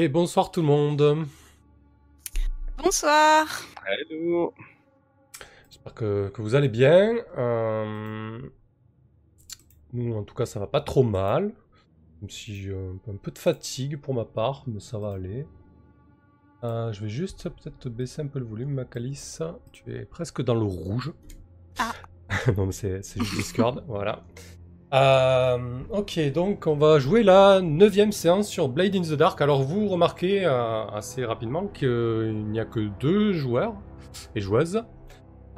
Et bonsoir tout le monde. Bonsoir. Hello. J'espère que, que vous allez bien. Euh, Nous, en tout cas, ça va pas trop mal. Même si j'ai un, peu de fatigue pour ma part, mais ça va aller. Euh, je vais juste peut-être baisser un peu le volume, Macalis. Tu es presque dans le rouge. Ah. non, mais c'est c'est juste Discord, voilà. Euh, ok, donc on va jouer la neuvième séance sur Blade in the Dark. Alors vous remarquez euh, assez rapidement qu'il n'y a que deux joueurs et joueuses.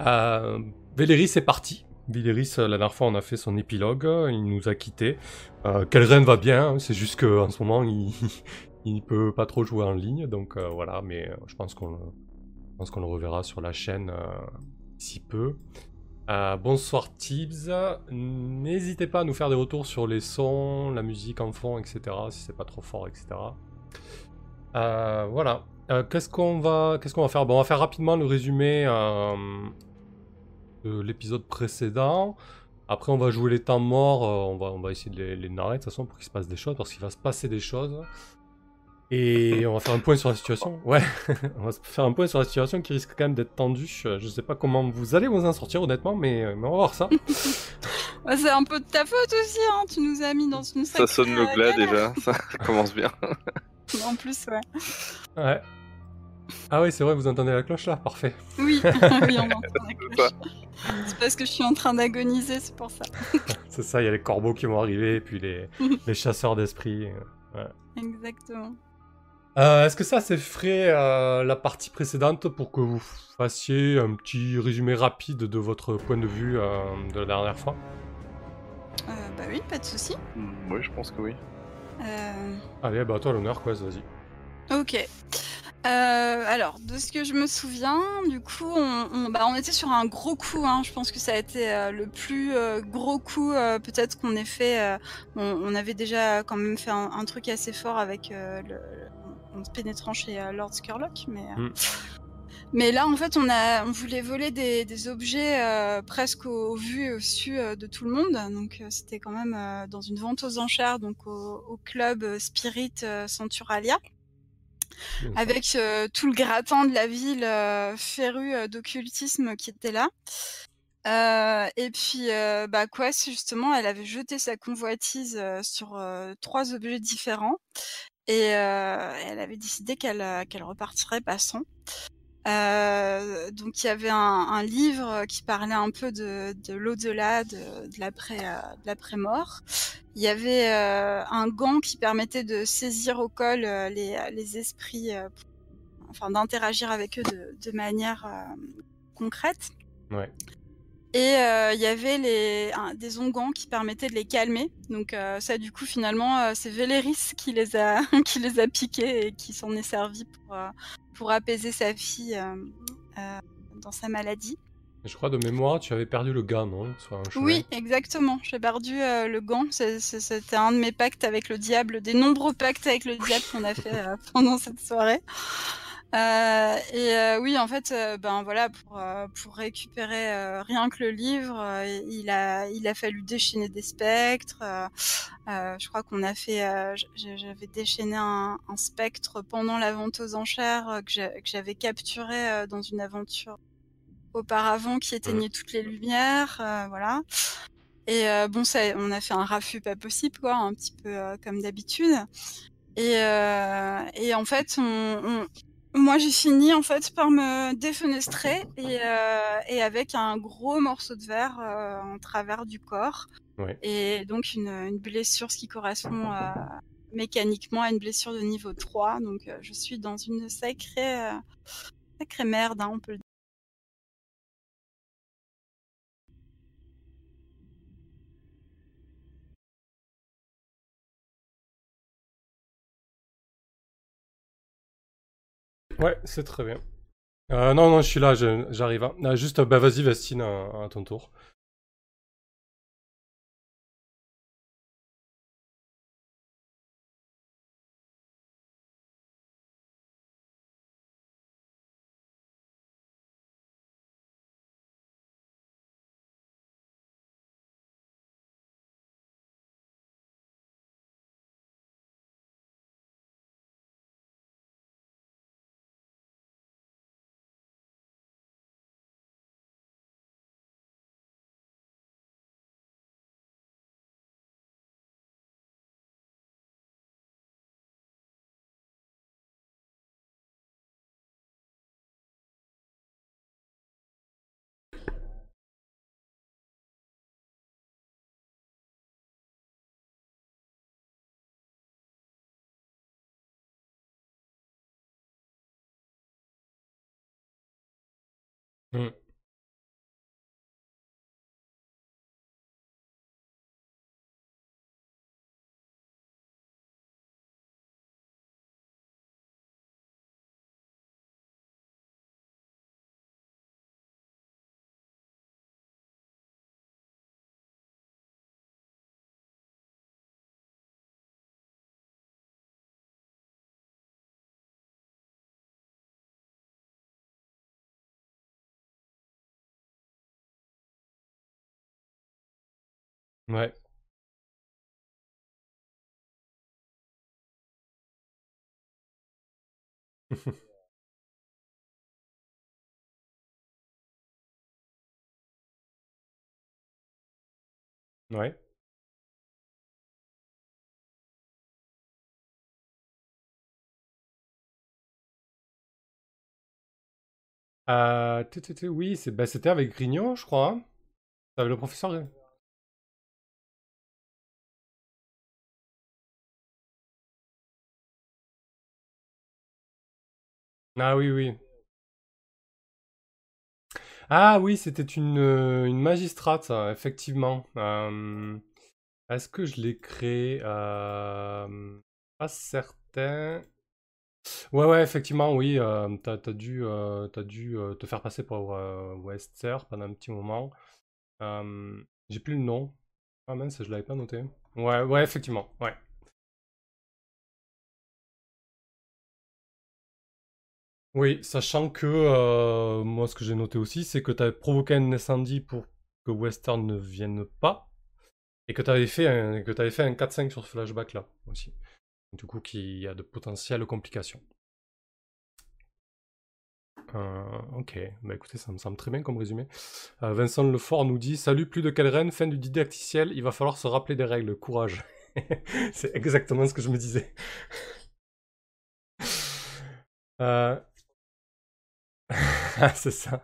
Euh, Véléris est parti. Véléris, la dernière fois, on a fait son épilogue. Il nous a quittés. Euh, Kelren va bien, hein, c'est juste qu'en ce moment, il il peut pas trop jouer en ligne. Donc voilà, mais je pense qu'on qu'on le reverra sur la chaîne d'ici peu. Euh, bonsoir Tibbs. N'hésitez pas à nous faire des retours sur les sons, la musique en fond, etc. Si c'est pas trop fort, etc. Euh, voilà. Euh, qu'est-ce qu'on va, qu'est-ce qu'on va faire? Bon, on va faire rapidement le résumé de l'épisode précédent. Après, on va jouer les temps morts. on va, on va essayer de les, les narrer de toute façon pour qu'il se passe des choses, parce qu'il va se passer des choses. Et on va faire un point sur la situation. Ouais, on va faire un point sur la situation qui risque quand même d'être tendue. Euh, Je sais pas comment vous allez vous en sortir honnêtement, mais, euh, mais on va voir ça. Bah, c'est un peu de ta faute aussi, hein. Tu nous as mis dans une Ça sonne le euh, glas déjà, ça commence bien. En plus, ouais. Ouais. Ah oui, c'est vrai, vous entendez la cloche là Parfait. Oui, oui, on entend la cloche. C'est parce que je suis en train d'agoniser, c'est pour ça. C'est ça, il y a les corbeaux qui vont arriver, et puis les, les chasseurs d'esprit. Exactement. Euh, Est-ce que ça, c'est frais euh, la partie précédente pour que vous fassiez un petit résumé rapide de votre point de vue euh, de la dernière fois? Euh, bah oui, pas de souci. Mm, Oui, je pense que oui. Euh, Allez, bah toi l'honneur, quoi, vas-y. Ok. Euh, alors, de ce que je me souviens, du coup, on, on- bah, on était sur un gros coup. Hein. Je pense que ça a été euh, le plus euh, gros coup euh, peut-être qu'on ait fait. euh, on, on avait déjà quand même fait un, un truc assez fort avec euh, le, en pénétrant chez euh, Lord Skurlock, mais. euh, Mm. Mais là, en fait, on a, on voulait voler des, des objets euh, presque au, au vu et au su euh, de tout le monde. Donc, euh, c'était quand même euh, dans une vente aux enchères, donc au, au club Spirit Centuralia avec euh, tout le gratin de la ville euh, férue d'occultisme qui était là. Euh, et puis, euh, bah, Quest, justement, elle avait jeté sa convoitise euh, sur euh, trois objets différents et euh, elle avait décidé qu'elle euh, repartirait passant. Euh, donc il y avait un, livre qui parlait un peu de, de l'au-delà, de, de l'après, de l'après-mort. Il y avait un gant qui permettait de saisir au col les, esprits, enfin d'interagir avec eux de, manière concrète. Ouais. Et euh, il y avait les, un- des onguents qui permettaient de les calmer. Donc euh, ça, du coup, finalement, euh, c'est Véléris qui les a qui les a piqués et qui s'en est servi pour pour apaiser sa fille dans sa maladie. Je crois de mémoire, tu avais perdu le gars, non? Un. Oui, exactement. J'ai perdu euh, le gant. C'était un de mes pactes avec le diable, des nombreux pactes avec le diable qu'on a fait euh, pendant cette soirée. Euh, et euh, oui, en fait, euh, ben voilà, pour euh, pour récupérer euh, rien que le livre, il a il a fallu déchaîner des spectres. je crois qu'on a fait, euh, j'avais déchaîné un, un spectre pendant la vente aux enchères que j'a- que j'avais capturé euh, dans une aventure auparavant qui éteignait toutes les lumières, euh, voilà. Et euh, bon, ça, on a fait un raffut pas possible, quoi, un petit peu euh, comme d'habitude. Et, euh, et en fait, on, on- moi j'ai fini en fait par me défenestrer et, euh, et avec un gros morceau de verre euh, en travers du corps. Ouais. Et donc une, une blessure, ce qui correspond euh, mécaniquement à une blessure de niveau 3. Donc euh, je suis dans une sacrée, euh, sacrée merde, hein, on peut le Ouais, c'est très bien. Euh, non, non, je suis là, j'arrive. hein. Ah, juste, bah vas-y, Vestine, à ton tour. Hmm. Ouais. Ouais. Tu- tu- tu- oui, c'est, bah, c'était avec Grignon, je crois. hein. Avec le professeur. Ah oui, oui. Ah oui, c'était une, euh, une magistrate, ça, effectivement. Est-ce que je l'ai créé Pas certain. Ouais, ouais, effectivement, oui. t'as, dû, dû te faire passer pour Wester pendant un petit moment. J'ai plus le nom. Ah mince, je l'avais pas noté. Ouais, ouais, effectivement, ouais. Oui, sachant que euh, moi, ce que j'ai noté aussi, c'est que tu avais provoqué un incendie pour que Western ne vienne pas, et que tu avais fait un, que fait un 4-5 sur ce flashback-là aussi. Du coup, qui a de potentielles complications. Euh, ok, bah écoutez, ça me semble très bien comme résumé. Euh, Vincent Lefort nous dit Salut, plus de reine, fin du didacticiel, il va falloir se rappeler des règles, courage. C'est exactement ce que je me disais. Euh, c'est ça.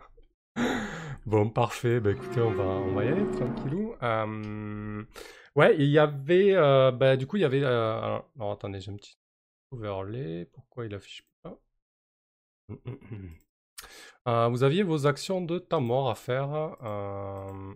Bon, parfait. Bah écoutez, on va, on va y aller tranquillou. Euh, Ouais, il y avait. euh, bah, du coup, il y avait. euh, Alors, attendez, j'ai un petit overlay. Pourquoi il affiche pas? Euh, Vous aviez vos actions de mort à faire. euh,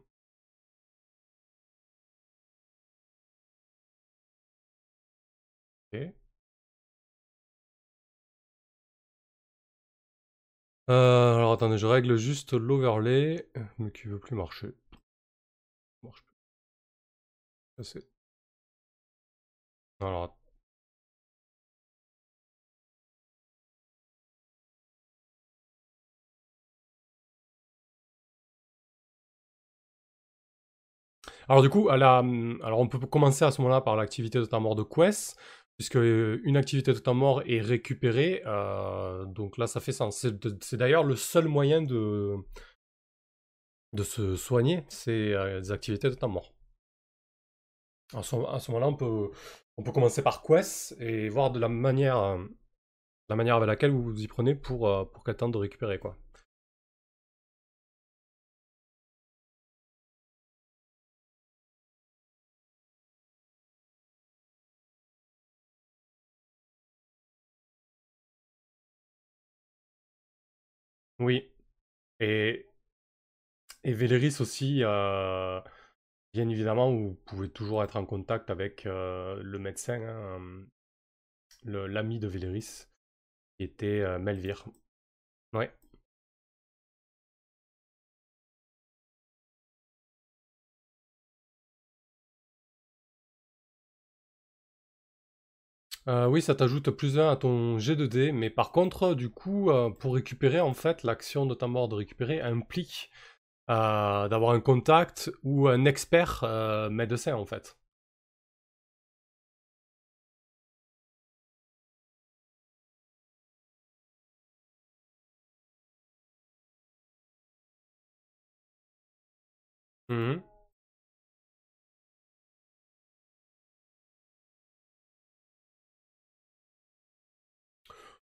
Euh, alors attendez, je règle juste l'overlay, mais qui veut plus marcher. Alors, alors du coup, la- alors on peut commencer à ce moment-là par l'activité de temps de Quest, puisque euh, une activité de temps mort est récupérée, euh, donc là ça fait sens. C'est d'ailleurs le seul moyen de, de se soigner, c'est euh, des activités de temps mort. À ce, moment-là, on peut, on peut commencer par Quest et voir de la manière, la manière avec laquelle vous vous y prenez pour, pour temps de récupérer, quoi. Oui, et, et Véléris aussi, bien évidemment, vous pouvez toujours être en contact avec le médecin, hein, l'ami de Véléris, qui était Melvire. Ouais. Euh, oui, ça t'ajoute plus un à ton G2D, mais par contre, du coup, euh, pour récupérer, en fait, l'action de ta mort de récupérer implique euh, d'avoir un contact ou un expert euh, médecin, en fait. Mhm.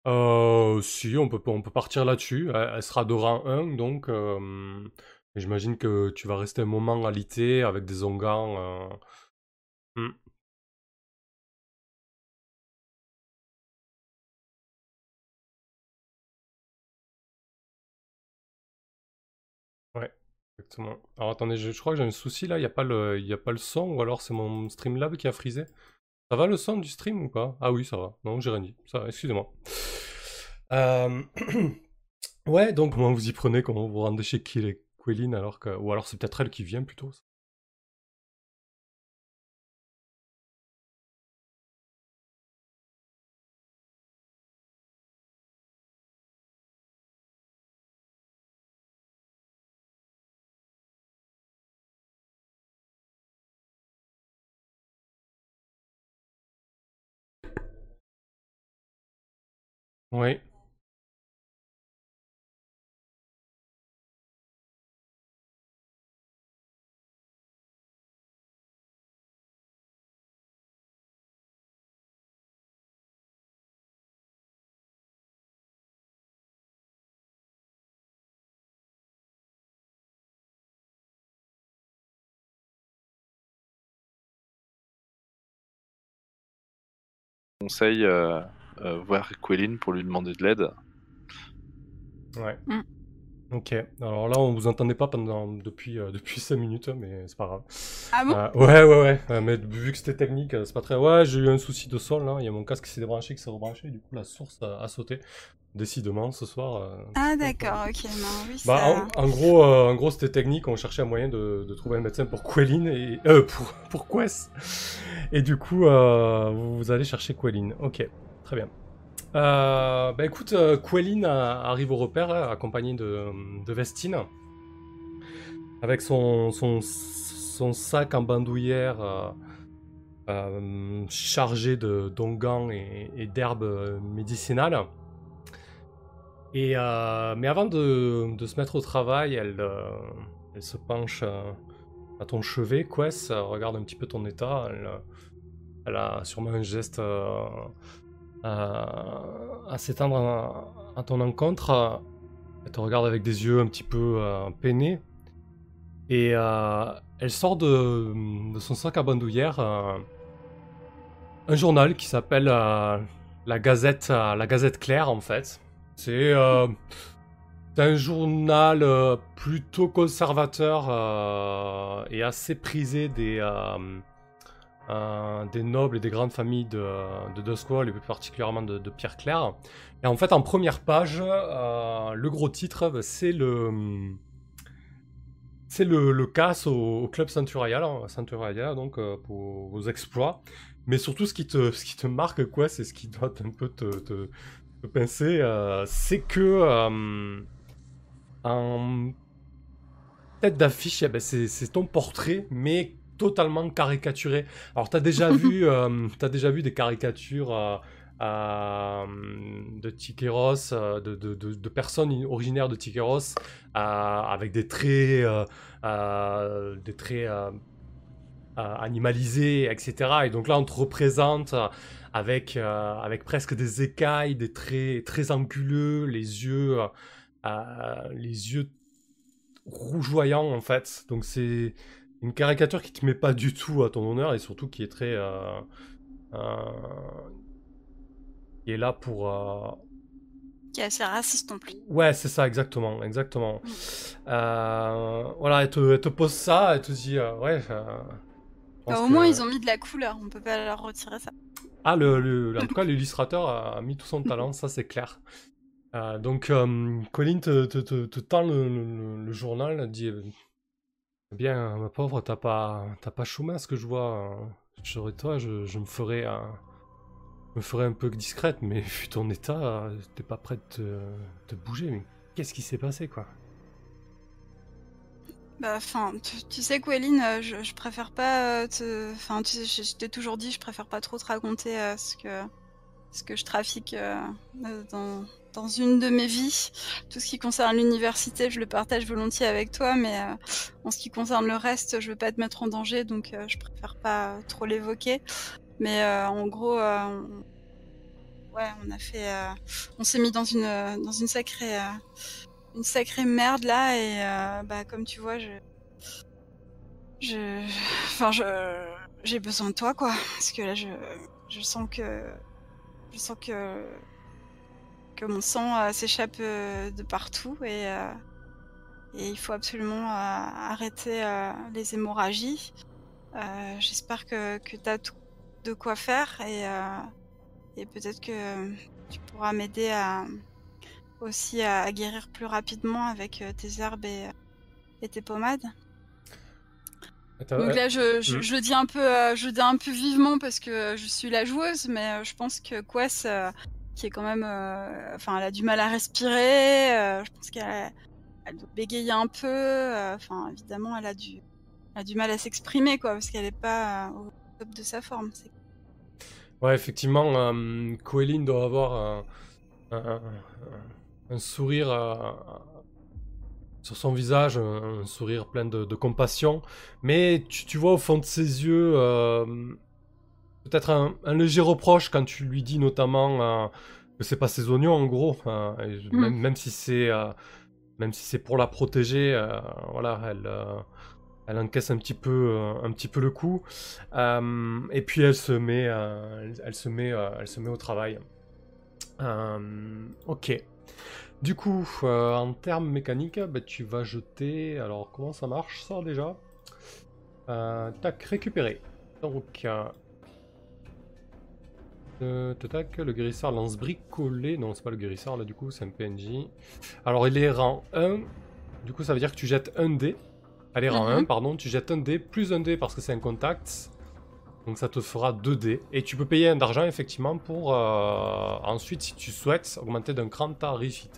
Euh, si, on peut, on peut partir là-dessus. Elle, sera de rang 1, donc euh, j'imagine que tu vas rester un moment alité avec des ongans. euh, hmm. exactement. Alors attendez, je, crois que j'ai un souci là, il n'y a, a pas le son ou alors c'est mon Streamlab qui a frisé? Ça va le son du stream ou pas? Ah oui, ça va. Non, j'ai rien dit. Ça excusez-moi. Euh, Ouais, donc comment vous y prenez, comment vous rendez chez Kill Quelline alors que... Ou alors c'est peut-être elle qui vient plutôt. Oui. Conseil, euh, euh, voir Quelin pour lui demander de l'aide. Ouais. Mm. Ok. Alors là, on vous entendait pas pendant depuis euh, depuis 5 minutes, mais c'est pas grave. Ah bon Euh, ouais, ouais, ouais. Euh, mais vu que c'était technique, c'est pas très. Ouais, j'ai eu un souci de sol là. Il y a mon casque qui s'est débranché, qui s'est rebranché. Du coup, la source a, a sauté. Décidément, ce soir. euh, Ah d'accord, ok. Non, oui, Bah, ça... en, en gros, euh, en gros, c'était technique. On cherchait un moyen de, de trouver un médecin pour Quelin et euh, pour pour Quest. Et du coup, euh, vous, vous allez chercher Quelin. Ok, très bien. Euh, bah écoute, euh, Quelin a- arrive au repère, hein, accompagné de, Vestine, avec son, sac en bandoulière euh, euh, chargé de d'onguents et, d'herbes médicinales. Et, mais avant de, se mettre au travail, elle, se penche à ton chevet, Quest, regarde un petit peu ton état. Elle, a sûrement un geste à, à s'étendre à, à ton encontre. Elle te regarde avec des yeux un petit peu euh, peinés. Et euh, elle sort de, son sac à bandoulière euh, un journal qui s'appelle euh, la Gazette, euh, la Gazette Claire en fait. C'est euh, un journal euh, plutôt conservateur euh, et assez prisé des, euh, euh, des nobles et des grandes familles de, de Duskwall et plus particulièrement de, de Pierre Clair. Et en fait, en première page, euh, le gros titre, c'est le. C'est le, casse au, club Centurial, hein, Centurial donc euh, pour vos exploits. Mais surtout, ce qui te, ce qui te marque, quoi, c'est ce qui doit un peu te, pincer, euh, c'est que euh, en tête d'affiche, eh ben, c'est ton portrait, mais totalement caricaturé. Alors, t'as déjà vu, euh, t'as déjà vu des caricatures euh, euh, de Tikeros, euh, de, de, de, de personnes originaires de Tikeros, euh, avec des traits, des traits animalisés, etc. Et donc là, on te représente avec, avec presque des écailles, des traits très anguleux, les yeux, les yeux rougeoyants en fait. Donc c'est une caricature qui te met pas du tout à ton honneur et surtout qui est très, euh, euh, qui est là pour, euh, Qui est assez raciste en plus. Ouais, c'est ça, exactement, exactement. Euh, voilà, elle te, elle te pose ça, elle te dit, ouais. Bah, au que- moins, ils ont mis de la couleur, on peut pas leur retirer ça. Ah, le, le- en tout cas, l'illustrateur a mis tout son talent, ça c'est clair. Donc, Colin te, te, te, te tend le, le- le journal, dit, bien, ma pauvre, t'as pas, t'as pas ce que je vois. hein. Je serais toi, je, me ferais, euh, me un peu discrète, mais vu ton état, t'es pas prête de te bouger. Mais qu'est-ce qui s'est passé, quoi? Bah, enfin, tu, sais, Queline, euh, je, préfère pas euh, te. Enfin, tu sais, je, t'ai toujours dit, je préfère pas trop te raconter euh, ce que ce que je trafique dans dans une de mes vies. Tout ce qui concerne l'université, je le partage volontiers avec toi, mais euh, en ce qui concerne le reste, je veux pas te mettre en danger, donc euh, je préfère pas trop l'évoquer. Mais euh, en gros, on... ouais, on a fait, on s'est mis dans une dans une sacrée une sacrée merde là et bah comme tu vois je je enfin je j'ai besoin de toi quoi parce que là je je sens que je sens que que mon sang euh, s'échappe euh, de partout et euh, et il faut absolument euh, arrêter euh, les hémorragies. Euh, J'espère que, que tu as tout de quoi faire et, euh, et peut-être que tu pourras m'aider à aussi à, à guérir plus rapidement avec euh, tes herbes et, et tes pommades. Attends, Donc là, je, je, Mm. je le dis un peu, euh, je dis un peu vivement parce que je suis la joueuse, mais euh, je pense que Quest, euh, qui est quand même, euh, enfin, elle a du mal à respirer. euh, je pense qu'elle elle doit bégayer un peu. euh, Enfin, évidemment, elle a du, mal à s'exprimer, quoi, parce qu'elle est pas au top de sa forme. C'est- Ouais, effectivement, euh, Coeline doit avoir un, sourire sur son visage, un, sourire plein de, compassion, mais tu, vois au fond de ses yeux peut-être un, un léger reproche quand tu lui dis notamment euh, que c'est pas ses oignons en gros, et je- Mm. même, si c'est euh, même si c'est pour la protéger, euh, voilà, elle elle encaisse un petit peu, un petit peu le coup. Euh, et puis elle se met, euh, elle, elle se met, euh, elle se met au travail. Ok. Du coup, en termes mécaniques, bah, tu vas jeter. Alors, comment ça marche ça déjà? Tac, récupérer. Donc, euh, tac, le guérisseur lance bricolé. Non, c'est pas le guérisseur là, du coup, c'est un PNJ. Alors, il est rang 1. Du coup, ça veut dire que tu jettes un dé. Allez, rang Mhm. 1, pardon. Tu jettes un dé plus un dé parce que c'est un contact. Donc ça te fera 2 dés. Et tu peux payer un d'argent effectivement pour euh, ensuite, si tu souhaites, augmenter d'un cran ta refit.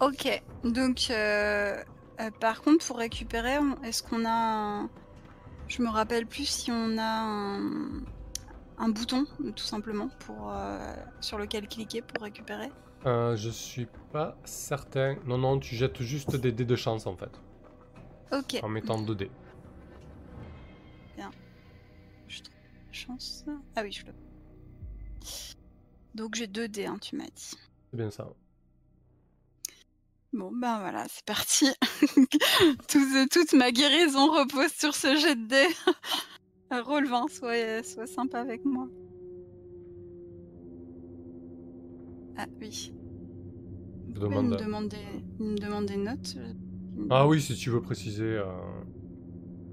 Ok. Donc, euh, euh, par contre, pour récupérer, est-ce qu'on a un... Je me rappelle plus si on a un, un bouton, tout simplement, pour euh, sur lequel cliquer pour récupérer. Euh, je suis pas certain. Non, non, tu jettes juste des dés de chance en fait. Ok. En mettant 2 dés. Je trouve la chance. Ah oui, je le. Donc j'ai 2 dés, hein, tu m'as dit. C'est bien ça. Bon, ben voilà, c'est parti. toute, toute ma guérison repose sur ce jet de dés. 20, sois, sois sympa avec moi. Ah oui. Il, me demande- des, il me demande des notes. euh, Ah oui, si tu veux préciser euh,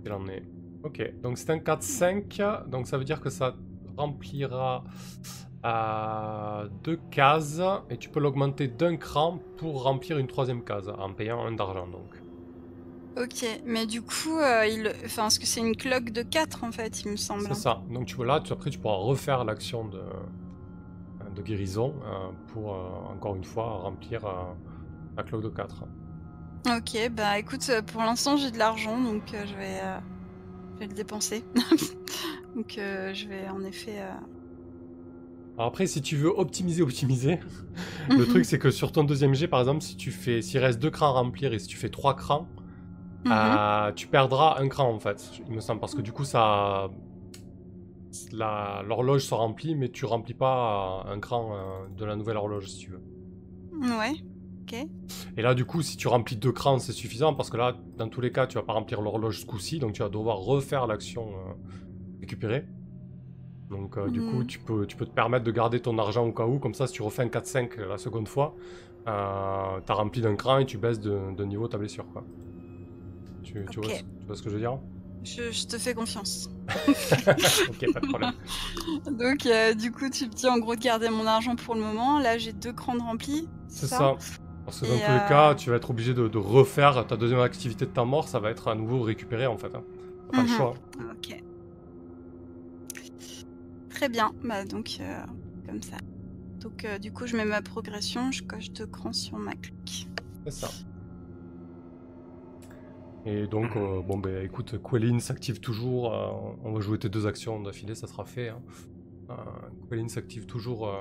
qu'il en est. Ok, donc c'est un 4-5, donc ça veut dire que ça remplira à deux cases et tu peux l'augmenter d'un cran pour remplir une troisième case en payant un d'argent donc. Ok, mais du coup, euh, il... enfin, parce que c'est une cloque de 4 en fait, il me semble. C'est ça. Donc tu vois là, tu, après tu pourras refaire l'action de, de guérison euh, pour euh, encore une fois remplir euh, la cloque de 4. Ok, bah écoute, pour l'instant j'ai de l'argent, donc je, vais, je vais le dépenser. donc je vais en effet... Alors après, si tu veux optimiser, optimiser, le truc c'est que sur ton deuxième jet, par exemple, si tu fais, s'il reste deux crans à remplir et si tu fais trois crans, mhm. euh, tu perdras un cran en fait, il me semble, parce que du coup ça, l'horloge se remplit, mais tu remplis pas euh, un cran euh, de la nouvelle horloge si tu veux. Ouais, ok. Et là, du coup, si tu remplis deux crans, c'est suffisant parce que là, dans tous les cas, tu vas pas remplir l'horloge ce coup-ci, donc tu vas devoir refaire l'action récupérer. Donc, euh, du coup, Mhm. tu peux, tu peux te permettre de garder ton argent au cas où, comme ça, si tu refais un 4-5 la seconde fois, euh, t'as rempli d'un cran et tu baisses de, de niveau ta blessure, quoi. Tu, tu vois, ce- tu vois ce que je veux dire? Je, je te fais confiance. Ok, pas de problème. Donc euh, du coup, tu me dis en gros de garder mon argent pour le moment. Là, j'ai deux crans de remplis. C'est ça? Parce que dans tous les euh, cas, tu vas être obligé de, de refaire ta deuxième activité de ta mort, ça va être à nouveau récupéré en fait. hein. Pas le Mhm. choix. Ok. Très bien. Bah donc euh, comme ça. Donc du coup, je mets ma progression. Je coche deux crans sur ma cloque. C'est ça. Et donc, euh, bon, ben écoute, Quelin s'active toujours. euh, on va jouer tes deux actions d'affilée, ça sera fait. Hein. Euh, s'active toujours euh,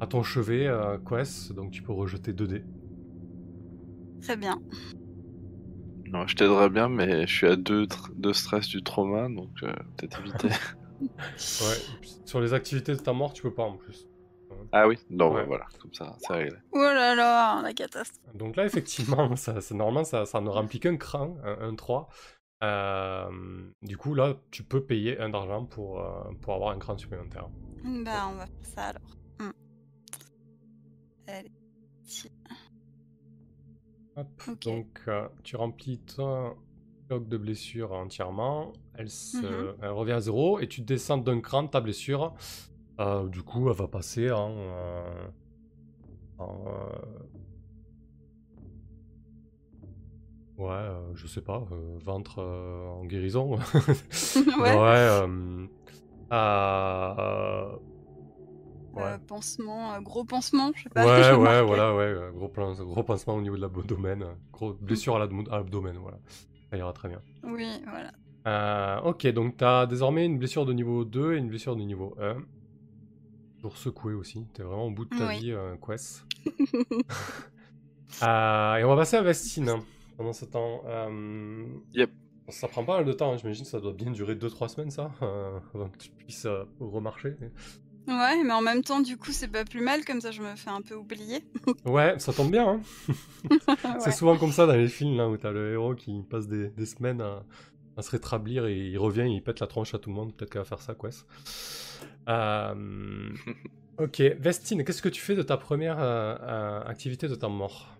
à ton chevet, euh, Quest, donc tu peux rejeter 2 dés. Très bien. Non, je t'aiderais bien, mais je suis à deux, tr- deux stress du trauma, donc euh, peut-être éviter. Ouais. Sur les activités de ta mort, tu peux pas en plus. Ah oui Non, Ouais. voilà, comme ça, c'est réglé. Oh là là, la catastrophe. Donc là, effectivement, ça, ça- normalement, ça, ça ne remplit qu'un cran, un, un 3. Euh, du coup, là, tu peux payer un d'argent pour, euh, pour avoir un cran supplémentaire. Bah on va faire ça alors. Hmm. Allez. Tiens. Hop, Ok. Donc, euh, tu remplis ton log de blessure entièrement. Elle, se- Mhm. elle revient à zéro et tu descends d'un cran ta blessure. Euh, du coup, elle va passer en. euh, en, euh, Ouais, euh, je sais pas, ventre en guérison. ouais. ouais. Pansement, gros pansement, je sais pas. Ouais, ouais, voilà, ouais, gros, pansement au niveau de l'abdomen, gros blessure à l'abdo- à l'abdomen, voilà. Ça ira très bien. Oui, voilà. Euh, ok, donc t'as désormais une blessure de niveau 2 et une blessure de niveau 1. Toujours secoué aussi, t'es vraiment au bout de ta Oui. vie, euh, Quest. Euh, et on va passer à Vestine hein, pendant ce temps. Euh, Yep. Ça prend pas mal de temps, hein, j'imagine ça doit bien durer 2-3 semaines ça, euh, avant que tu puisses euh, remarcher. Ouais, mais en même temps, du coup, c'est pas plus mal, comme ça je me fais un peu oublier. Ouais, ça tombe bien, hein. C'est Ouais. souvent comme ça dans les films là où t'as le héros qui passe des, des semaines à, à se rétablir et il revient et il pète la tronche à tout le monde. Peut-être qu'elle va faire ça, Quest. Euh, ok, Vestine, qu'est-ce que tu fais de ta première euh, euh, activité de temps mort?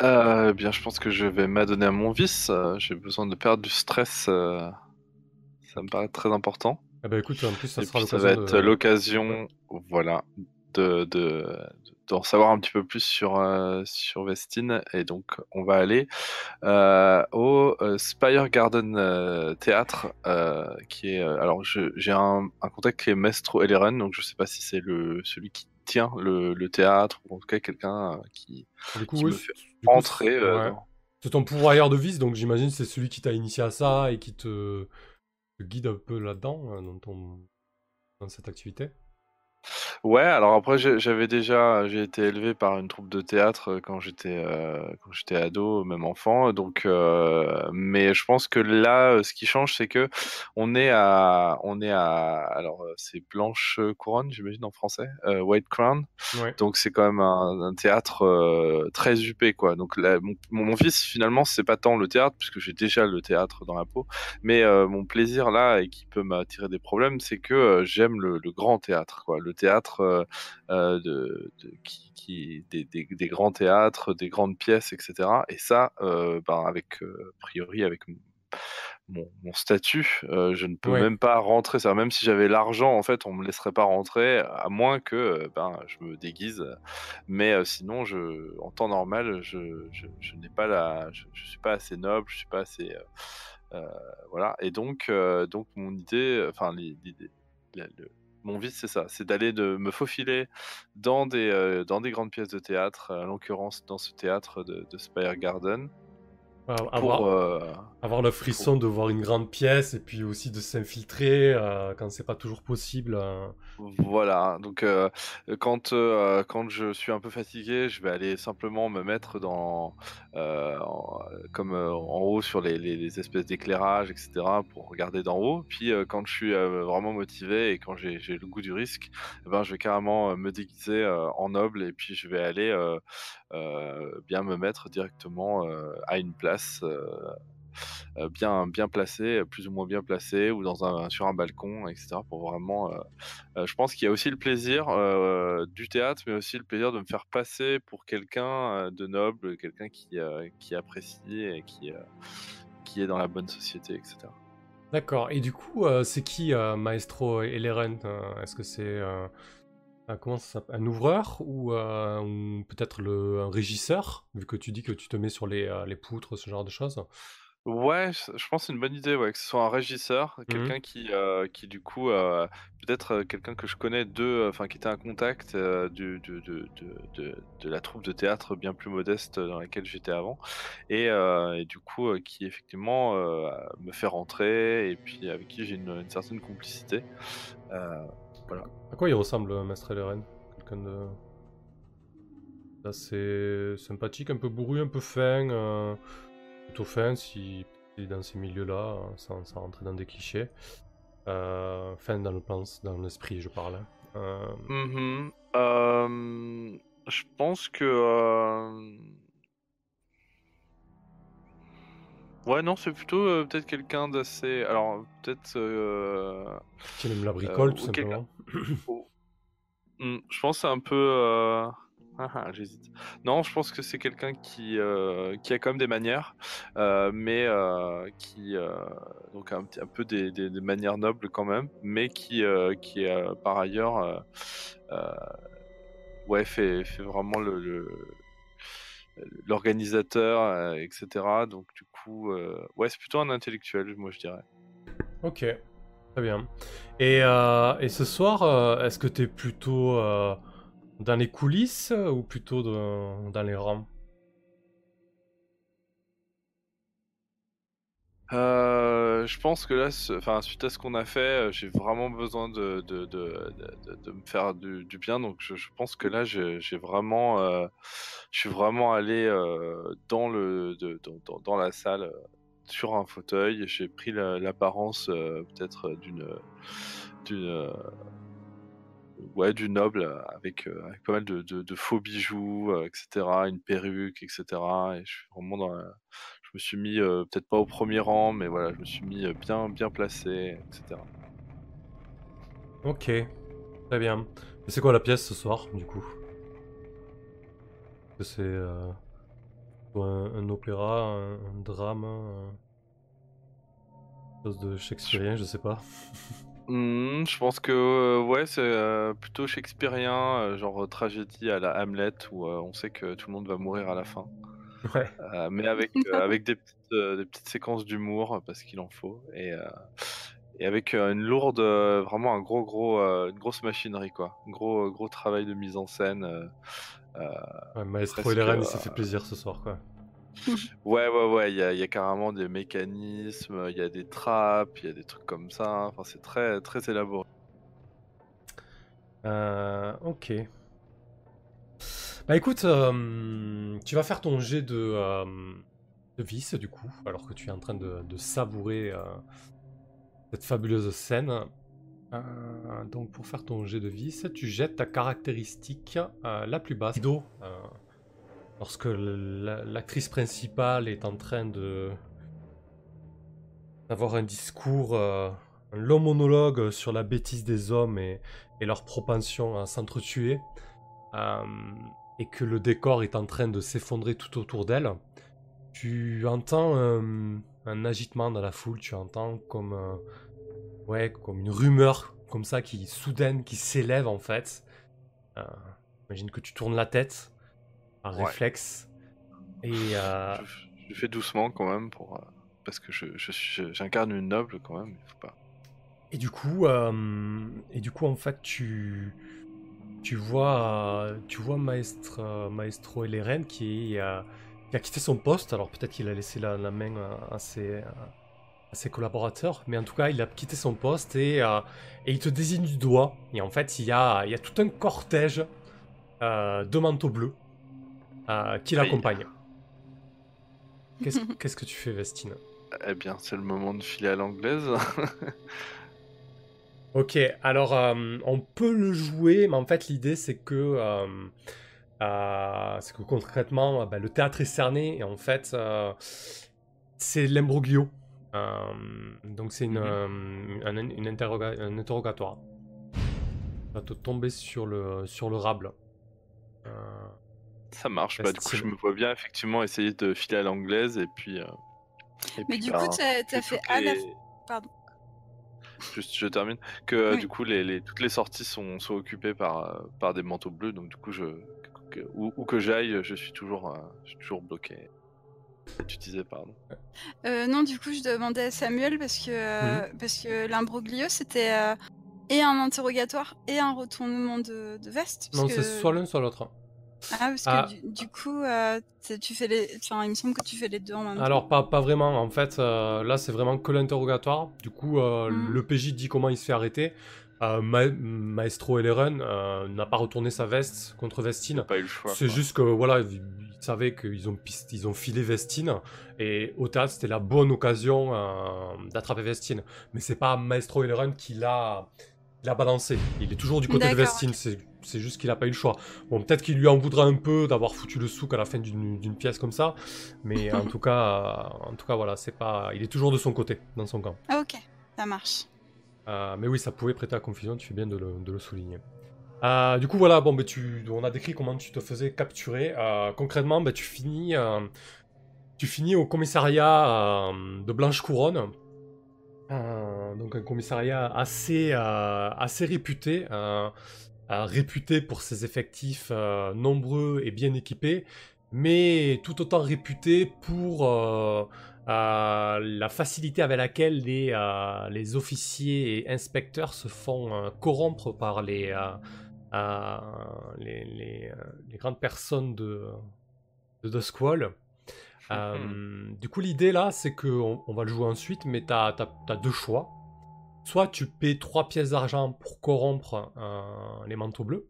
Euh, eh bien, je pense que je vais m'adonner à mon vice. J'ai besoin de perdre du stress. Ça me paraît très important. Eh ben écoute, en plus ça sera ça va être de... l'occasion, voilà, de, de, d'en savoir un petit peu plus sur, euh, sur Vestine. Et donc, on va aller euh, au euh, Spire Garden Théâtre, qui est. alors, j'ai un, un contact qui est Maestro Eleron, donc je sais pas si c'est le, celui qui tient le, le théâtre, ou en tout cas quelqu'un qui, Du coup, qui oui, me c'est- fait du coup, entrer. c'est- ouais. dans- ton pourvoyeur de vice, donc j'imagine c'est celui qui t'a initié à ça et qui te, te guide un peu là-dedans, dans, ton... dans cette activité. Ouais, alors après j'ai- j'avais déjà j'ai été élevé par une troupe de théâtre euh, quand j'étais euh, quand j'étais ado, même enfant, donc euh, mais je pense que là euh, ce qui change c'est que on est à on est à alors euh, c'est Blanche Couronne, j'imagine en français, euh, White Crown. Ouais. Donc c'est quand même un, un théâtre euh, très huppé quoi. Donc là, mon, mon, vice finalement c'est pas tant le théâtre puisque j'ai déjà le théâtre dans la peau, mais euh, mon plaisir là et qui peut m'attirer des problèmes c'est que euh, j'aime le, le grand théâtre quoi. Le théâtre euh, euh, de, de- qui, qui des, des, des grands théâtres, des grandes pièces etc. Et ça euh, ben avec a priori avec mon- statut, euh, je ne peux Ouais. même pas rentrer. Ça, même si j'avais l'argent, en fait, on me laisserait pas rentrer, à moins que euh, ben, je me déguise. Mais euh, sinon, je, en temps normal, je, je, je n'ai pas la, je, je suis pas assez noble, je suis pas assez, voilà. Et donc, donc mon idée, enfin, l'idée- mon vice, c'est ça, c'est d'aller de me faufiler dans des, euh, dans des grandes pièces de théâtre, en l'occurrence dans ce théâtre de, de Spire Garden, Voilà, pour, avoir, avoir le frisson de voir une grande pièce et puis aussi de s'infiltrer euh, quand c'est pas toujours possible. euh. Voilà, donc euh, quand, euh, quand je suis un peu fatigué, je vais aller simplement me mettre dans, en- comme en haut sur les, les- les espèces d'éclairage, etc., pour regarder d'en haut. Puis quand je suis vraiment motivé et quand j'ai j'ai le goût du risque, eh ben, je vais carrément me déguiser en noble et puis je vais aller bien me mettre directement à une place. Euh, euh, bien bien placée, plus ou moins bien placée, ou dans un sur un balcon, etc. Pour vraiment euh, euh, je pense qu'il y a aussi le plaisir euh, du théâtre, mais aussi le plaisir de me faire passer pour quelqu'un euh, de noble, quelqu'un qui, euh, qui apprécie et qui, euh, qui est dans la bonne société, etc. D'accord. Et du coup, euh, c'est qui euh, Maestro Eleren Euh, Est-ce que c'est euh, comment un ouvreur ou, euh, ou peut-être un régisseur, vu que tu dis que tu te mets sur les, euh, les poutres, ce genre de choses? Ouais, je je pense que c'est une bonne idée, ouais, que ce soit un régisseur, quelqu'un qui, euh, qui du coup, euh, peut-être euh, quelqu'un que je connais de, enfin qui était un contact euh, du, du- de, de, de, de la troupe de théâtre bien plus modeste dans laquelle j'étais avant, et, euh, et du coup euh, qui effectivement euh, me fait rentrer et puis avec qui j'ai une, une certaine complicité. Euh, À quoi il ressemble, euh, Maître Quelqu'un de assez sympathique, un peu bourru, un peu fin, euh, plutôt fin si dans ces milieux-là, euh, sans, sans rentrer dans des clichés. Euh, fin dans le plan, dans l'esprit, je parle. hein. Euh, mhm. Euh, je pense que euh, Ouais, non, c'est plutôt euh, peut-être quelqu'un d'assez. Alors, peut-être. euh, qui aime la bricole, Euh, tout simplement. Hmm, je pense c'est un peu. Ah, ah, j'hésite. Non, je pense que c'est quelqu'un qui, euh, qui a quand même des manières, euh, mais euh, qui donc un, un peu des, des- manières nobles quand même, mais qui, qui par ailleurs ouais, fait, fait vraiment le, l'organisateur, etc. Donc du coup, ouais, c'est plutôt un intellectuel, moi je dirais. Ok, très bien. Et, et ce soir, est-ce que t'es plutôt euh, dans les coulisses ou plutôt dans, les rangs? Euh, je pense que là, enfin, suite à ce qu'on a fait, euh, j'ai vraiment besoin de, me faire du, bien. Donc, je, pense que là, j'ai vraiment, euh, je suis vraiment allé euh, dans le, la salle euh, sur un fauteuil. J'ai pris la- l'apparence euh, peut-être d'une, euh, ouais, du noble avec, euh, avec pas mal de, faux bijoux, euh, etc., une perruque, etc. Et je suis vraiment dans je me suis mis euh, peut-être pas au premier rang, mais voilà, je me suis mis euh, bien, bien placé, etc. Ok, très bien. Et c'est quoi la pièce ce soir, du coup? C'est euh, un, un opéra, un, un drame, un... chose de shakespearien, je sais pas? Hmm, je pense que euh, ouais, c'est euh, plutôt shakespearien, euh, genre tragédie à la Hamlet, où on sait que tout le monde va mourir à la fin. Ouais. Mais avec, avec des, petites, des petites séquences d'humour, parce qu'il en faut. Et, et avec une lourde, vraiment un gros, gros, une grosse machinerie, quoi. Un gros, gros travail de mise en scène. Ouais, Maestro que, il s'est fait plaisir ce soir, quoi. Ouais, ouais, ouais, il y a, y a carrément des mécanismes, il y a des trappes, il y a des trucs comme ça. Enfin, c'est très, très élaboré. Euh, ok. Bah écoute, euh, tu vas faire ton jet de, euh, de vis du coup, alors que tu es en train de, savourer euh, cette fabuleuse scène. Donc pour faire ton jet de vis, tu jettes ta caractéristique la plus basse d'eau. Euh, lorsque l'actrice principale est en train de d'avoir un discours, euh, un long monologue sur la bêtise des hommes et, leur propension à s'entretuer, euh, et que le décor est en train de s'effondrer tout autour d'elle, tu entends un, un agitement dans la foule, tu entends comme, euh, ouais, comme une rumeur comme ça qui soudaine, qui s'élève en fait. Euh, Imagine que tu tournes la tête par Ouais. réflexe et euh, Je, je fais doucement quand même pour euh, parce que je, je j'incarne une noble quand même. Il faut pas. Et du coup, euh, et du coup, en fait, tu, tu vois, tu vois Maestre, Maestro Eleren qui, qui a quitté son poste. Alors peut-être qu'il a laissé la, la main à, à ses, à ses collaborateurs, mais en tout cas, il a quitté son poste et, euh, et il te désigne du doigt. Et en fait, il y a, il y a tout un cortège euh, de manteaux bleus euh, qui l'accompagne. Qu'est-ce qu'est-ce que tu fais, Vestine? Eh bien, c'est le moment de filer à l'anglaise. Ok, alors euh, on peut le jouer, mais en fait l'idée c'est que euh, euh, c'est que concrètement euh, bah, le théâtre est cerné et en fait euh, c'est l'imbroglio. Euh, donc c'est une, euh, un, une interroga- un interrogatoire. Tu vas te tomber sur le sur le rable. Euh, Ça marche. La Bah, du coup, je me vois bien effectivement essayer de filer à l'anglaise et puis. euh, et Mais puis, du bah, coup, t'as que as fait toutes à la... les- Pardon. Juste, je termine. Que euh, Oui. du coup, les, les- toutes les sorties sont, sont occupées par, euh, par des manteaux bleus. Donc, du coup, je, que- où, où que j'aille, je suis toujours, euh, je suis toujours bloqué. Tu disais, pardon. Euh, non, du coup, je demandais à Samuel parce que, euh, Mhm. parce que l'imbroglio, c'était euh, et un interrogatoire et un retournement de, de veste. Non, que- c'est soit l'un soit l'autre. Ah, parce Ah. que du, du coup, euh, tu fais les... Enfin, il me semble que tu fais les deux en même temps. Alors pas, pas vraiment, en fait euh, là c'est vraiment que l'interrogatoire. Du coup euh, Mm. le PJ dit comment il se fait arrêter. Euh, Ma- Maestro Eleren euh, n'a pas retourné sa veste contre Vestine. J'ai pas eu le choix. C'est juste que voilà, ils savaient qu'ils ont, ils ont filé Vestine et au théâtre c'était la bonne occasion euh, d'attraper Vestine. Mais c'est pas Maestro Eleren qui l'a, balancé. Il est toujours du côté de Vestine. C'est, c'est juste qu'il a pas eu le choix. Bon, peut-être qu'il lui en voudra un peu d'avoir foutu le souk à la fin d'une, pièce comme ça, mais en tout cas, euh, en tout cas voilà, c'est pas, il est toujours de son côté dans son camp. Ah, ok, ça marche. Euh, mais oui, ça pouvait prêter à confusion. Tu fais bien de le, de le souligner. Euh, du coup, voilà, bon, ben, tu, on a décrit comment tu te faisais capturer. Euh, concrètement, ben, tu, finis, tu finis au commissariat de Blanche Couronne. Euh, donc, un commissariat assez, assez réputé. Réputé pour ses effectifs euh, nombreux et bien équipés, mais tout autant réputé pour euh, euh, la facilité avec laquelle les, euh, les officiers et inspecteurs se font corrompre par les, les, les, les grandes personnes de, de The Squall. Euh, du coup, l'idée là, c'est que on, va le jouer ensuite, mais tu as, deux choix. Soit tu paies 3 pièces d'argent pour corrompre euh, les manteaux bleus,